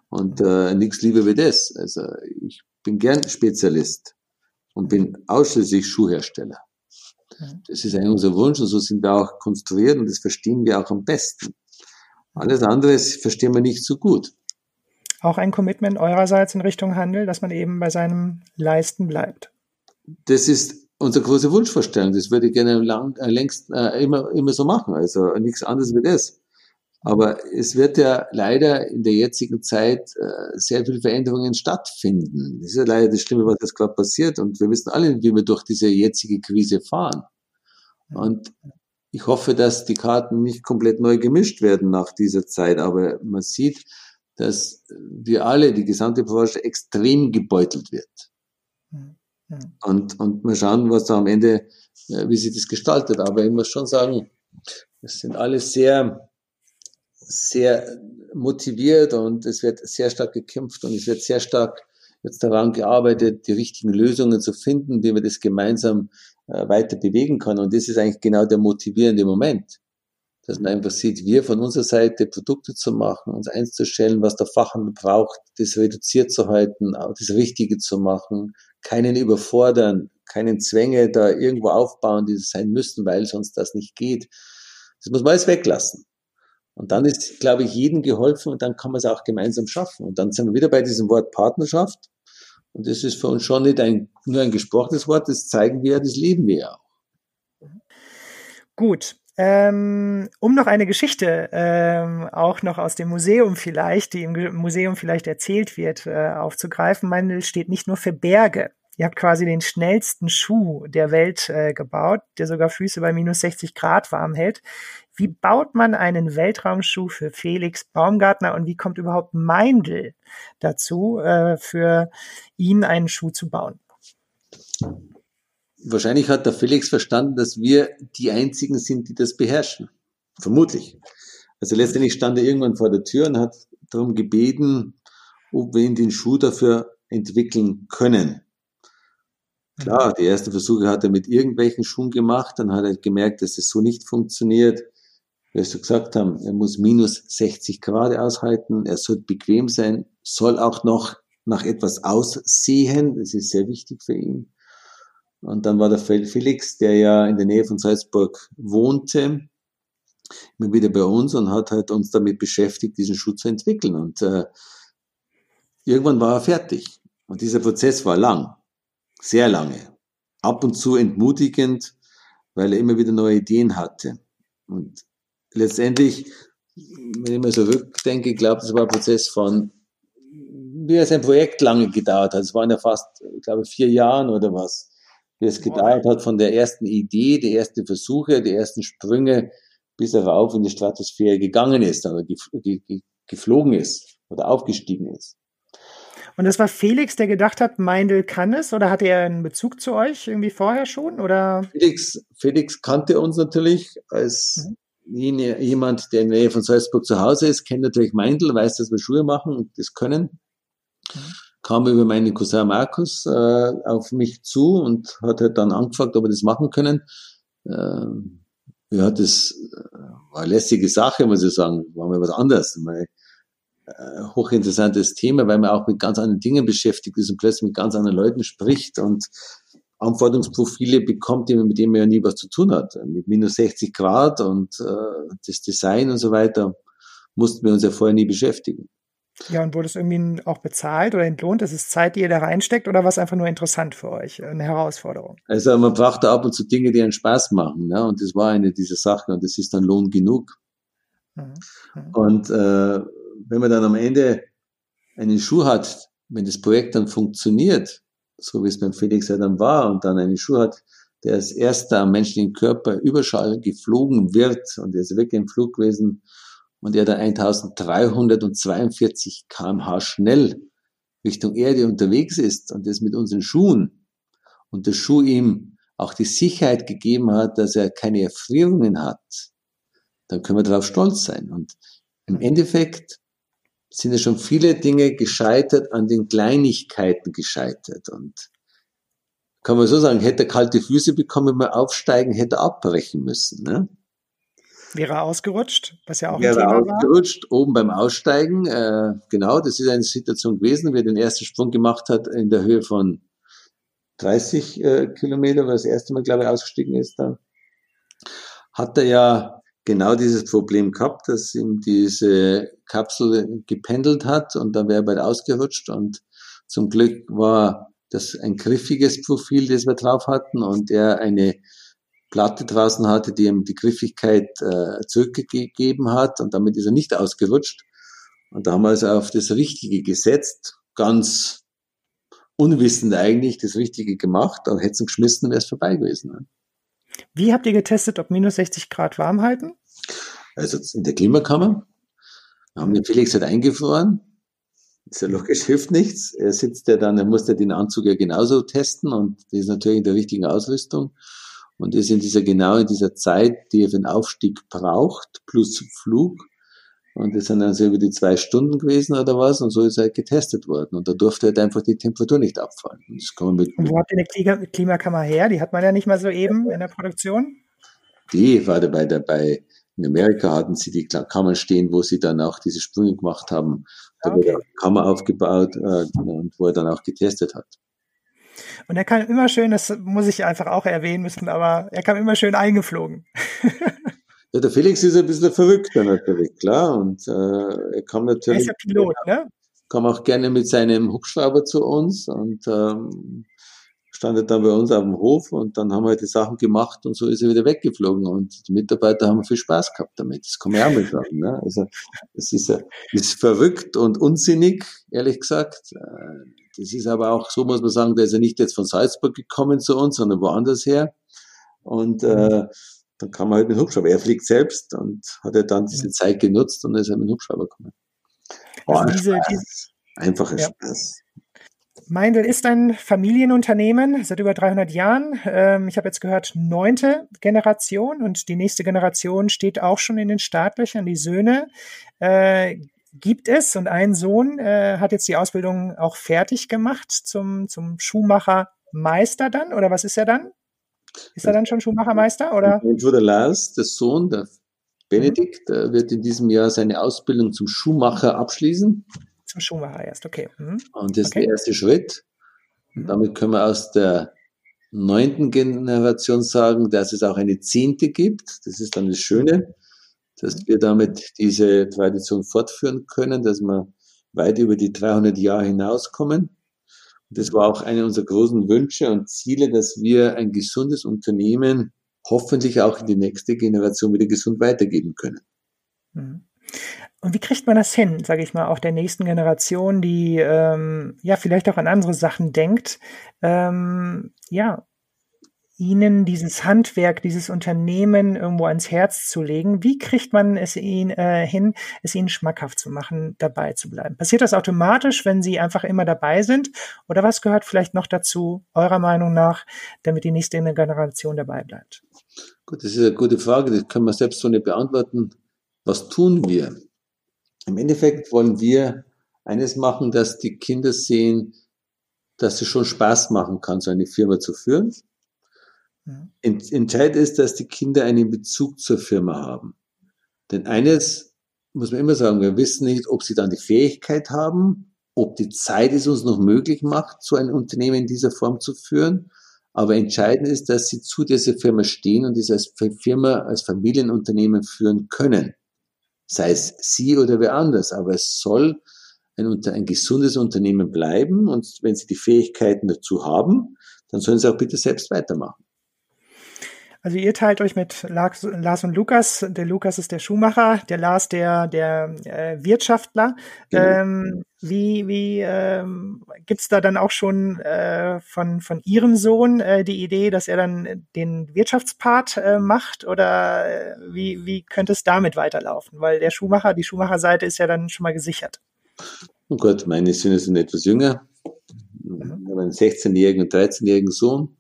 Und äh, nichts lieber wie das. Also ich bin gern Spezialist und bin ausschließlich Schuhhersteller. Das ist eigentlich unser Wunsch und so sind wir auch konstruiert und das verstehen wir auch am besten. Alles andere verstehen wir nicht so gut. Auch ein Commitment eurerseits in Richtung Handel, dass man eben bei seinem Leisten bleibt. Das ist unsere große Wunschvorstellung. Das würde ich gerne lang, äh, längst äh, immer, immer so machen. Also nichts anderes wie das. Aber es wird ja leider in der jetzigen Zeit äh, sehr viele Veränderungen stattfinden. Das ist ja leider das Schlimme, was jetzt gerade passiert. Und wir wissen alle, wie wir durch diese jetzige Krise fahren. Und ich hoffe, dass die Karten nicht komplett neu gemischt werden nach dieser Zeit. Aber man sieht, dass wir alle, die gesamte Branche, extrem gebeutelt wird. Und, und mal schauen, was da am Ende, äh, wie sich das gestaltet. Aber ich muss schon sagen, es sind alle sehr, sehr motiviert und es wird sehr stark gekämpft und es wird sehr stark jetzt daran gearbeitet, die richtigen Lösungen zu finden, wie man das gemeinsam äh, weiter bewegen kann. Und das ist eigentlich genau der motivierende Moment, dass man einfach sieht, wir von unserer Seite Produkte zu machen, uns einzustellen, was der Fachhandel braucht, das reduziert zu halten, das Richtige zu machen, keinen überfordern, keinen Zwänge da irgendwo aufbauen, die sein müssen, weil sonst das nicht geht. Das muss man alles weglassen. Und dann ist, glaube ich, jedem geholfen und dann kann man es auch gemeinsam schaffen. Und dann sind wir wieder bei diesem Wort Partnerschaft. Und das ist für uns schon nicht ein, nur ein gesprochenes Wort, das zeigen wir, das leben wir auch. Gut. Ähm, um noch eine Geschichte ähm, auch noch aus dem Museum vielleicht, die im Museum vielleicht erzählt wird, äh, aufzugreifen. Mandel steht nicht nur für Berge. Ihr habt quasi den schnellsten Schuh der Welt äh, gebaut, der sogar Füße bei minus 60 Grad warm hält. Wie baut man einen Weltraumschuh für Felix Baumgartner und wie kommt überhaupt Meindl dazu, äh, für ihn einen Schuh zu bauen? Wahrscheinlich hat der Felix verstanden, dass wir die einzigen sind, die das beherrschen. Vermutlich. Also letztendlich stand er irgendwann vor der Tür und hat darum gebeten, ob wir ihn den Schuh dafür entwickeln können. Klar, die ersten Versuche hat er mit irgendwelchen Schuhen gemacht, dann hat er gemerkt, dass es so nicht funktioniert. Wie wir gesagt haben, er muss minus 60 Grad aushalten, er soll bequem sein, soll auch noch nach etwas aussehen, das ist sehr wichtig für ihn. Und dann war der Felix, der ja in der Nähe von Salzburg wohnte, immer wieder bei uns und hat halt uns damit beschäftigt, diesen Schuh zu entwickeln. Und äh, irgendwann war er fertig. Und dieser Prozess war lang, sehr lange, ab und zu entmutigend, weil er immer wieder neue Ideen hatte. Und letztendlich, wenn ich mal so rückdenke, ich glaube, das war ein Prozess von, wie es ein Projekt lange gedauert hat. Es waren ja fast, ich glaube, vier Jahren oder was, wie es gedauert hat von der ersten Idee, die ersten Versuche, die ersten Sprünge, bis er rauf in die Stratosphäre gegangen ist oder geflogen ist oder aufgestiegen ist. Und das war Felix, der gedacht hat, Meindl kann es oder hatte er einen Bezug zu euch irgendwie vorher schon? Oder? Felix, Felix kannte uns natürlich als mhm. jemand, der in der Nähe von Salzburg zu Hause ist, kennt natürlich Meindl, weiß, dass wir Schuhe machen und das können. Mhm. Kam über meinen Cousin Markus äh, auf mich zu und hat halt dann angefragt, ob wir das machen können. Ähm, ja, das äh, war eine lässige Sache, muss ich sagen. War mal was anderes. Mal, äh, hochinteressantes Thema, weil man auch mit ganz anderen Dingen beschäftigt ist und plötzlich mit ganz anderen Leuten spricht und Anforderungsprofile bekommt, mit denen man ja nie was zu tun hat. Mit minus 60 Grad und äh, das Design und so weiter mussten wir uns ja vorher nie beschäftigen. Ja, und wurde es irgendwie auch bezahlt oder entlohnt? Ist Zeit, die ihr da reinsteckt oder war es einfach nur interessant für euch? Eine Herausforderung? Also man braucht da ab und zu Dinge, die einen Spaß machen. Ne? Und das war eine dieser Sachen und das ist dann Lohn genug. Mhm. Mhm. Und äh, wenn man dann am Ende einen Schuh hat, wenn das Projekt dann funktioniert, so wie es beim Felix ja dann war, und dann einen Schuh hat, der als erster am menschlichen Körper überschall geflogen wird und der ist wirklich im Flug gewesen, und er da 1342 kmh schnell Richtung Erde unterwegs ist und das mit unseren Schuhen und der Schuh ihm auch die Sicherheit gegeben hat, dass er keine Erfrierungen hat, dann können wir darauf stolz sein. Und im Endeffekt sind ja schon viele Dinge gescheitert, an den Kleinigkeiten gescheitert. Und kann man so sagen, hätte er kalte Füße bekommen beim Aufsteigen, hätte er abbrechen müssen. Ne? Wäre ausgerutscht, was ja auch wäre ein Thema ausgerutscht, war. oben beim Aussteigen. Äh, genau, das ist eine Situation gewesen, wie er den ersten Sprung gemacht hat in der Höhe von 30 äh, Kilometer, weil das erste Mal, glaube ich, ausgestiegen ist dann. Hat er ja genau dieses Problem gehabt, dass ihm diese Kapsel gependelt hat und dann wäre er bald ausgerutscht und zum Glück war das ein griffiges Profil, das wir drauf hatten und er eine Platte draußen hatte, die ihm die Griffigkeit äh, zurückgegeben hat und damit ist er nicht ausgerutscht. Und da haben wir also auf das Richtige gesetzt, ganz unwissend eigentlich das Richtige gemacht, dann hätte es geschmissen, wäre es vorbei gewesen. Ne? Wie habt ihr getestet, ob minus 60 Grad warm halten? Also in der Klimakammer. Wir haben den Felix halt eingefroren. Ist ja logisch, hilft nichts. Er sitzt ja dann, er muss ja den Anzug ja genauso testen und das ist natürlich in der richtigen Ausrüstung und ist in dieser, genau in dieser Zeit, die er für den Aufstieg braucht, plus Flug. Und das sind also über die zwei Stunden gewesen oder was, und so ist er halt getestet worden. Und da durfte halt einfach die Temperatur nicht abfallen. Und, das kann man mit, und wo habt ihr eine Klimakammer her? Die hat man ja nicht mal so eben in der Produktion. Die war dabei, dabei. In Amerika hatten sie die Kammern stehen, wo sie dann auch diese Sprünge gemacht haben. Da okay. wurde eine Kammer aufgebaut äh, und wo er dann auch getestet hat. Und er kam immer schön, das muss ich einfach auch erwähnen müssen, aber er kam immer schön eingeflogen. ja, der Felix ist ein bisschen verrückter natürlich, klar. Und äh, er kam natürlich. Er ist ja Pilot, ne? Kam auch gerne mit seinem Hubschrauber zu uns und ähm, standet dann bei uns auf dem Hof und dann haben wir die Sachen gemacht und so ist er wieder weggeflogen und die Mitarbeiter haben viel Spaß gehabt damit. Das kann man ja auch mal sagen. Ne? Also es ist, ist verrückt und unsinnig, ehrlich gesagt. Äh, das ist aber auch, so muss man sagen, der ist ja nicht jetzt von Salzburg gekommen zu uns, sondern woanders her. Und äh, dann kann man halt mit dem Hubschrauber. Er fliegt selbst und hat ja dann diese Zeit genutzt und ist halt mit dem Hubschrauber gekommen. Oh, also diese, diese, Einfacher ja. Spaß. Meindl ist ein Familienunternehmen seit über 300 Jahren. Ähm, ich habe jetzt gehört, neunte Generation und die nächste Generation steht auch schon in den Startlöchern, die Söhne. Äh, gibt es und ein Sohn äh, hat jetzt die Ausbildung auch fertig gemacht zum, zum Schuhmacher Meister dann oder was ist er dann? Ist er dann schon Schuhmachermeister oder? Bruder Lars, der Sohn, der Benedikt, mhm. wird in diesem Jahr seine Ausbildung zum Schuhmacher abschließen. Zum Schuhmacher erst, okay. Mhm. Und das okay. ist der erste Schritt. Und mhm. damit können wir aus der neunten Generation sagen, dass es auch eine zehnte gibt. Das ist dann das Schöne, dass wir damit diese Tradition fortführen können, dass wir weit über die 300 Jahre hinauskommen. Und das war auch einer unserer großen Wünsche und Ziele, dass wir ein gesundes Unternehmen hoffentlich auch in die nächste Generation wieder gesund weitergeben können. Mhm. Und wie kriegt man das hin, sage ich mal, auch der nächsten Generation, die ähm, ja vielleicht auch an andere Sachen denkt, ähm, ja, ihnen dieses Handwerk, dieses Unternehmen irgendwo ans Herz zu legen? Wie kriegt man es ihnen äh, hin, es ihnen schmackhaft zu machen, dabei zu bleiben? Passiert das automatisch, wenn sie einfach immer dabei sind? Oder was gehört vielleicht noch dazu, eurer Meinung nach, damit die nächste Generation dabei bleibt? Gut, das ist eine gute Frage, das können wir selbst so nicht beantworten. Was tun wir? Im Endeffekt wollen wir eines machen, dass die Kinder sehen, dass es schon Spaß machen kann, so eine Firma zu führen. Ja. Entscheidend ist, dass die Kinder einen Bezug zur Firma haben. Denn eines muss man immer sagen, wir wissen nicht, ob sie dann die Fähigkeit haben, ob die Zeit es uns noch möglich macht, so ein Unternehmen in dieser Form zu führen. Aber entscheidend ist, dass sie zu dieser Firma stehen und es als Firma, als Familienunternehmen führen können sei es Sie oder wer anders, aber es soll ein, ein gesundes Unternehmen bleiben und wenn Sie die Fähigkeiten dazu haben, dann sollen Sie auch bitte selbst weitermachen. Also ihr teilt euch mit Lars, und Lukas. Der Lukas ist der Schuhmacher, der Lars der der äh, Wirtschaftler. Genau. Ähm, wie wie ähm, gibt's da dann auch schon äh, von von Ihrem Sohn äh, die Idee, dass er dann den Wirtschaftspart äh, macht oder äh, wie wie könnte es damit weiterlaufen? Weil der Schuhmacher, die Schuhmacherseite ist ja dann schon mal gesichert. Oh Gott, meine Söhne sind etwas jünger. Mhm. Ich habe einen 16-jährigen und 13-jährigen Sohn.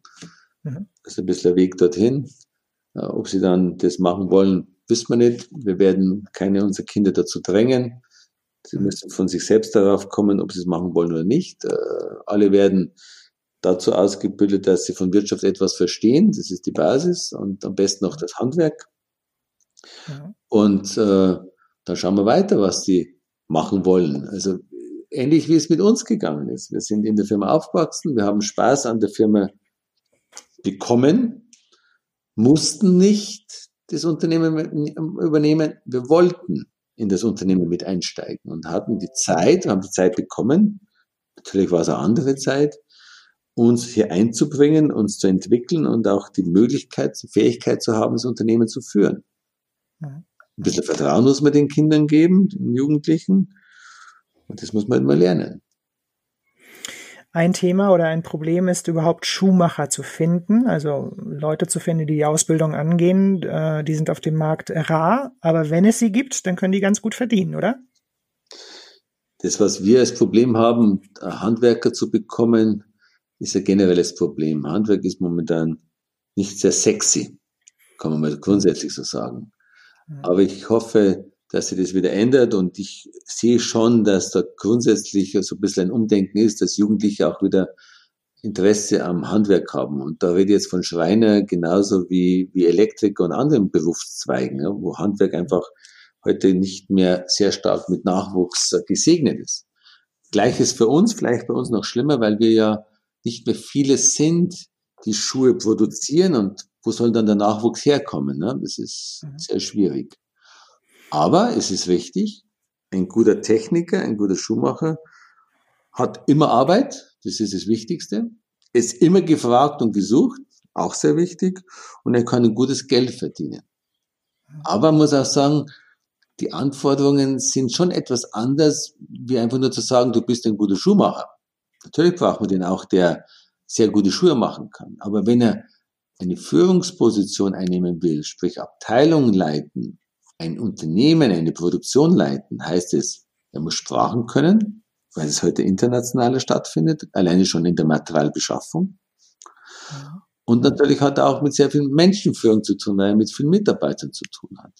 Mhm. Das ist ein bisschen der Weg dorthin. Ob sie dann das machen wollen, wissen wir nicht. Wir werden keine unserer Kinder dazu drängen. Sie mhm. müssen von sich selbst darauf kommen, ob sie es machen wollen oder nicht. Äh, alle werden dazu ausgebildet, dass sie von Wirtschaft etwas verstehen. Das ist die Basis und am besten auch das Handwerk. Ja. Und äh, dann schauen wir weiter, was sie machen wollen. Also ähnlich wie es mit uns gegangen ist. Wir sind in der Firma aufgewachsen, wir haben Spaß an der Firma bekommen, mussten nicht das Unternehmen übernehmen. Wir wollten in das Unternehmen mit einsteigen und hatten die Zeit, haben die Zeit bekommen. Natürlich war es eine andere Zeit, uns hier einzubringen, uns zu entwickeln und auch die Möglichkeit, die Fähigkeit zu haben, das Unternehmen zu führen. Ein bisschen Vertrauen muss man den Kindern geben, den Jugendlichen. Und das muss man immer lernen ein Thema oder ein Problem ist überhaupt Schuhmacher zu finden, also Leute zu finden, die die Ausbildung angehen. Äh, die sind auf dem Markt rar, aber wenn es sie gibt, dann können die ganz gut verdienen, oder? Das, was wir als Problem haben, Handwerker zu bekommen, ist ein generelles Problem. Handwerk ist momentan nicht sehr sexy, kann man mal grundsätzlich so sagen. Aber ich hoffe, dass sich das wieder ändert. Und ich sehe schon, dass da grundsätzlich so ein bisschen ein Umdenken ist, dass Jugendliche auch wieder Interesse am Handwerk haben. Und da rede ich jetzt von Schreiner genauso wie, wie Elektriker und anderen Berufszweigen, wo Handwerk einfach heute nicht mehr sehr stark mit Nachwuchs gesegnet ist. Gleiches für uns, vielleicht bei uns noch schlimmer, weil wir ja nicht mehr viele sind, die Schuhe produzieren und wo soll dann der Nachwuchs herkommen? Ne? Das ist mhm. sehr schwierig. Aber es ist richtig, ein guter Techniker, ein guter Schuhmacher hat immer Arbeit, das ist das Wichtigste, ist immer gefragt und gesucht, auch sehr wichtig, und er kann ein gutes Geld verdienen. Aber man muss auch sagen, die Anforderungen sind schon etwas anders, wie einfach nur zu sagen, du bist ein guter Schuhmacher. Natürlich braucht man den auch, der sehr gute Schuhe machen kann. Aber wenn er eine Führungsposition einnehmen will, sprich Abteilungen leiten, ein Unternehmen, eine Produktion leiten, heißt es, er muss Sprachen können, weil es heute internationaler stattfindet, alleine schon in der Materialbeschaffung. Und natürlich hat er auch mit sehr viel Menschenführung zu tun, weil er mit vielen Mitarbeitern zu tun hat.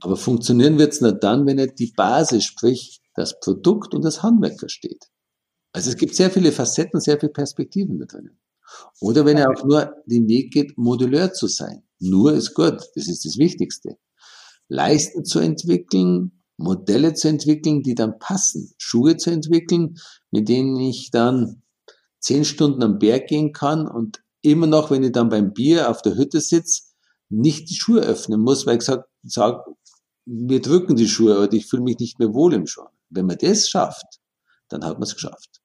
Aber funktionieren wird es nur dann, wenn er die Basis, sprich das Produkt und das Handwerk versteht. Also es gibt sehr viele Facetten, sehr viele Perspektiven da drinnen. Oder wenn er auch nur den Weg geht, modulär zu sein. Nur ist gut, das ist das Wichtigste. Leisten zu entwickeln, Modelle zu entwickeln, die dann passen. Schuhe zu entwickeln, mit denen ich dann zehn Stunden am Berg gehen kann und immer noch, wenn ich dann beim Bier auf der Hütte sitze, nicht die Schuhe öffnen muss, weil ich sage, sag, mir drücken die Schuhe und ich fühle mich nicht mehr wohl im Schuh. Wenn man das schafft, dann hat man es geschafft.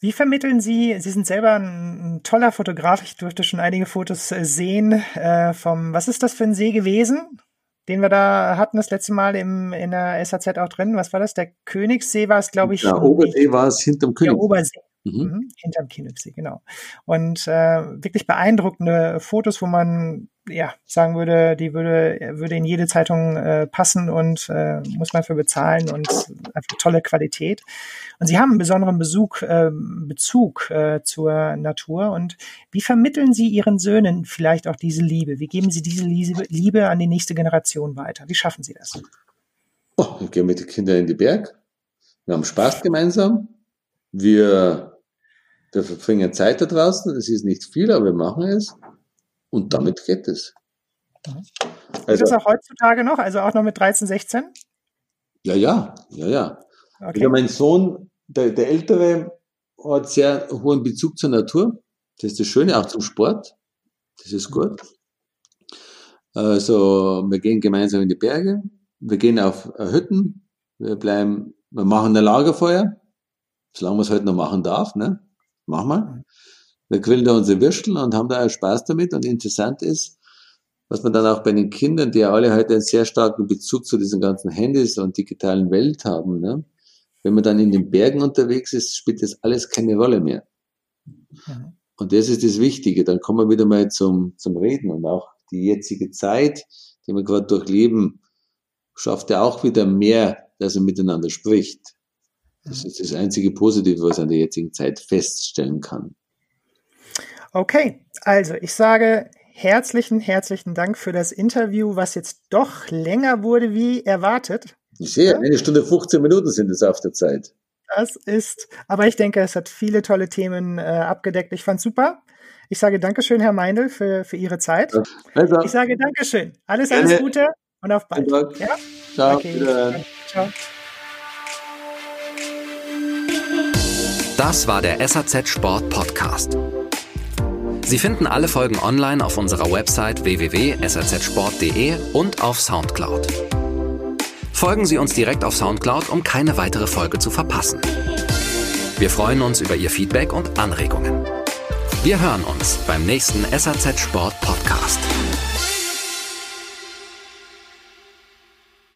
Wie vermitteln Sie, Sie sind selber ein, toller Fotograf, ich durfte schon einige Fotos äh, sehen äh, vom, was ist das für ein See gewesen, den wir da hatten das letzte Mal im, in der SAZ auch drin, was war das, der Königssee war es, glaube ich. Der Obersee war es hinterm Königssee. Der Obersee, Mhm. mhm. Hinterm Kinoxie, genau. Und äh, wirklich beeindruckende Fotos, wo man ja sagen würde, die würde würde in jede Zeitung äh, passen und äh, muss man für bezahlen und einfach tolle Qualität. Und Sie haben einen besonderen Besuch, äh, Bezug äh, zur Natur. Und wie vermitteln Sie Ihren Söhnen vielleicht auch diese Liebe? Wie geben Sie diese Liebe, an die nächste Generation weiter? Wie schaffen Sie das? Oh, wir gehen mit den Kindern in die Berg. Wir haben Spaß gemeinsam. Wir wir verbringen Zeit da draußen, es ist nicht viel, aber wir machen es und damit geht es. Mhm. Also, ist das auch heutzutage noch, also auch noch mit 13, 16? Ja, ja, ja, ja. Okay. Also mein Sohn, der, der Ältere, hat sehr hohen Bezug zur Natur. Das ist das Schöne, auch zum Sport. Das ist gut. Also, wir gehen gemeinsam in die Berge. Wir gehen auf Hütten. Wir bleiben, wir machen ein Lagerfeuer. Solange man es heute noch machen darf, ne? Machen wir. Wir grillen da unsere Würstel und haben da auch Spaß damit. Und interessant ist, was man dann auch bei den Kindern, die ja alle heute einen sehr starken Bezug zu diesen ganzen Handys und digitalen Welt haben, ne? wenn man dann in den Bergen unterwegs ist, spielt das alles keine Rolle mehr. Mhm. Und das ist das Wichtige. Dann kommen wir wieder mal zum, zum Reden und auch die jetzige Zeit, die wir gerade durchleben, schafft ja auch wieder mehr, dass er miteinander spricht. Das ist das einzige Positive, was an der jetzigen Zeit feststellen kann. Okay, also ich sage herzlichen, herzlichen Dank für das Interview, was jetzt doch länger wurde wie erwartet. Ich sehe, eine Stunde 15 Minuten sind es auf der Zeit. Das ist, aber ich denke, es hat viele tolle Themen äh, abgedeckt. Ich fand's super. Ich sage Dankeschön, Herr Meindl, für, für Ihre Zeit. Also, ich sage Dankeschön. Alles, alles Gute und auf bald. Ja? Ciao. Okay. Ciao. Das war der SAZ Sport Podcast. Sie finden alle Folgen online auf unserer Website www.sazsport.de und auf Soundcloud. Folgen Sie uns direkt auf Soundcloud, um keine weitere Folge zu verpassen. Wir freuen uns über Ihr Feedback und Anregungen. Wir hören uns beim nächsten SAZ Sport Podcast.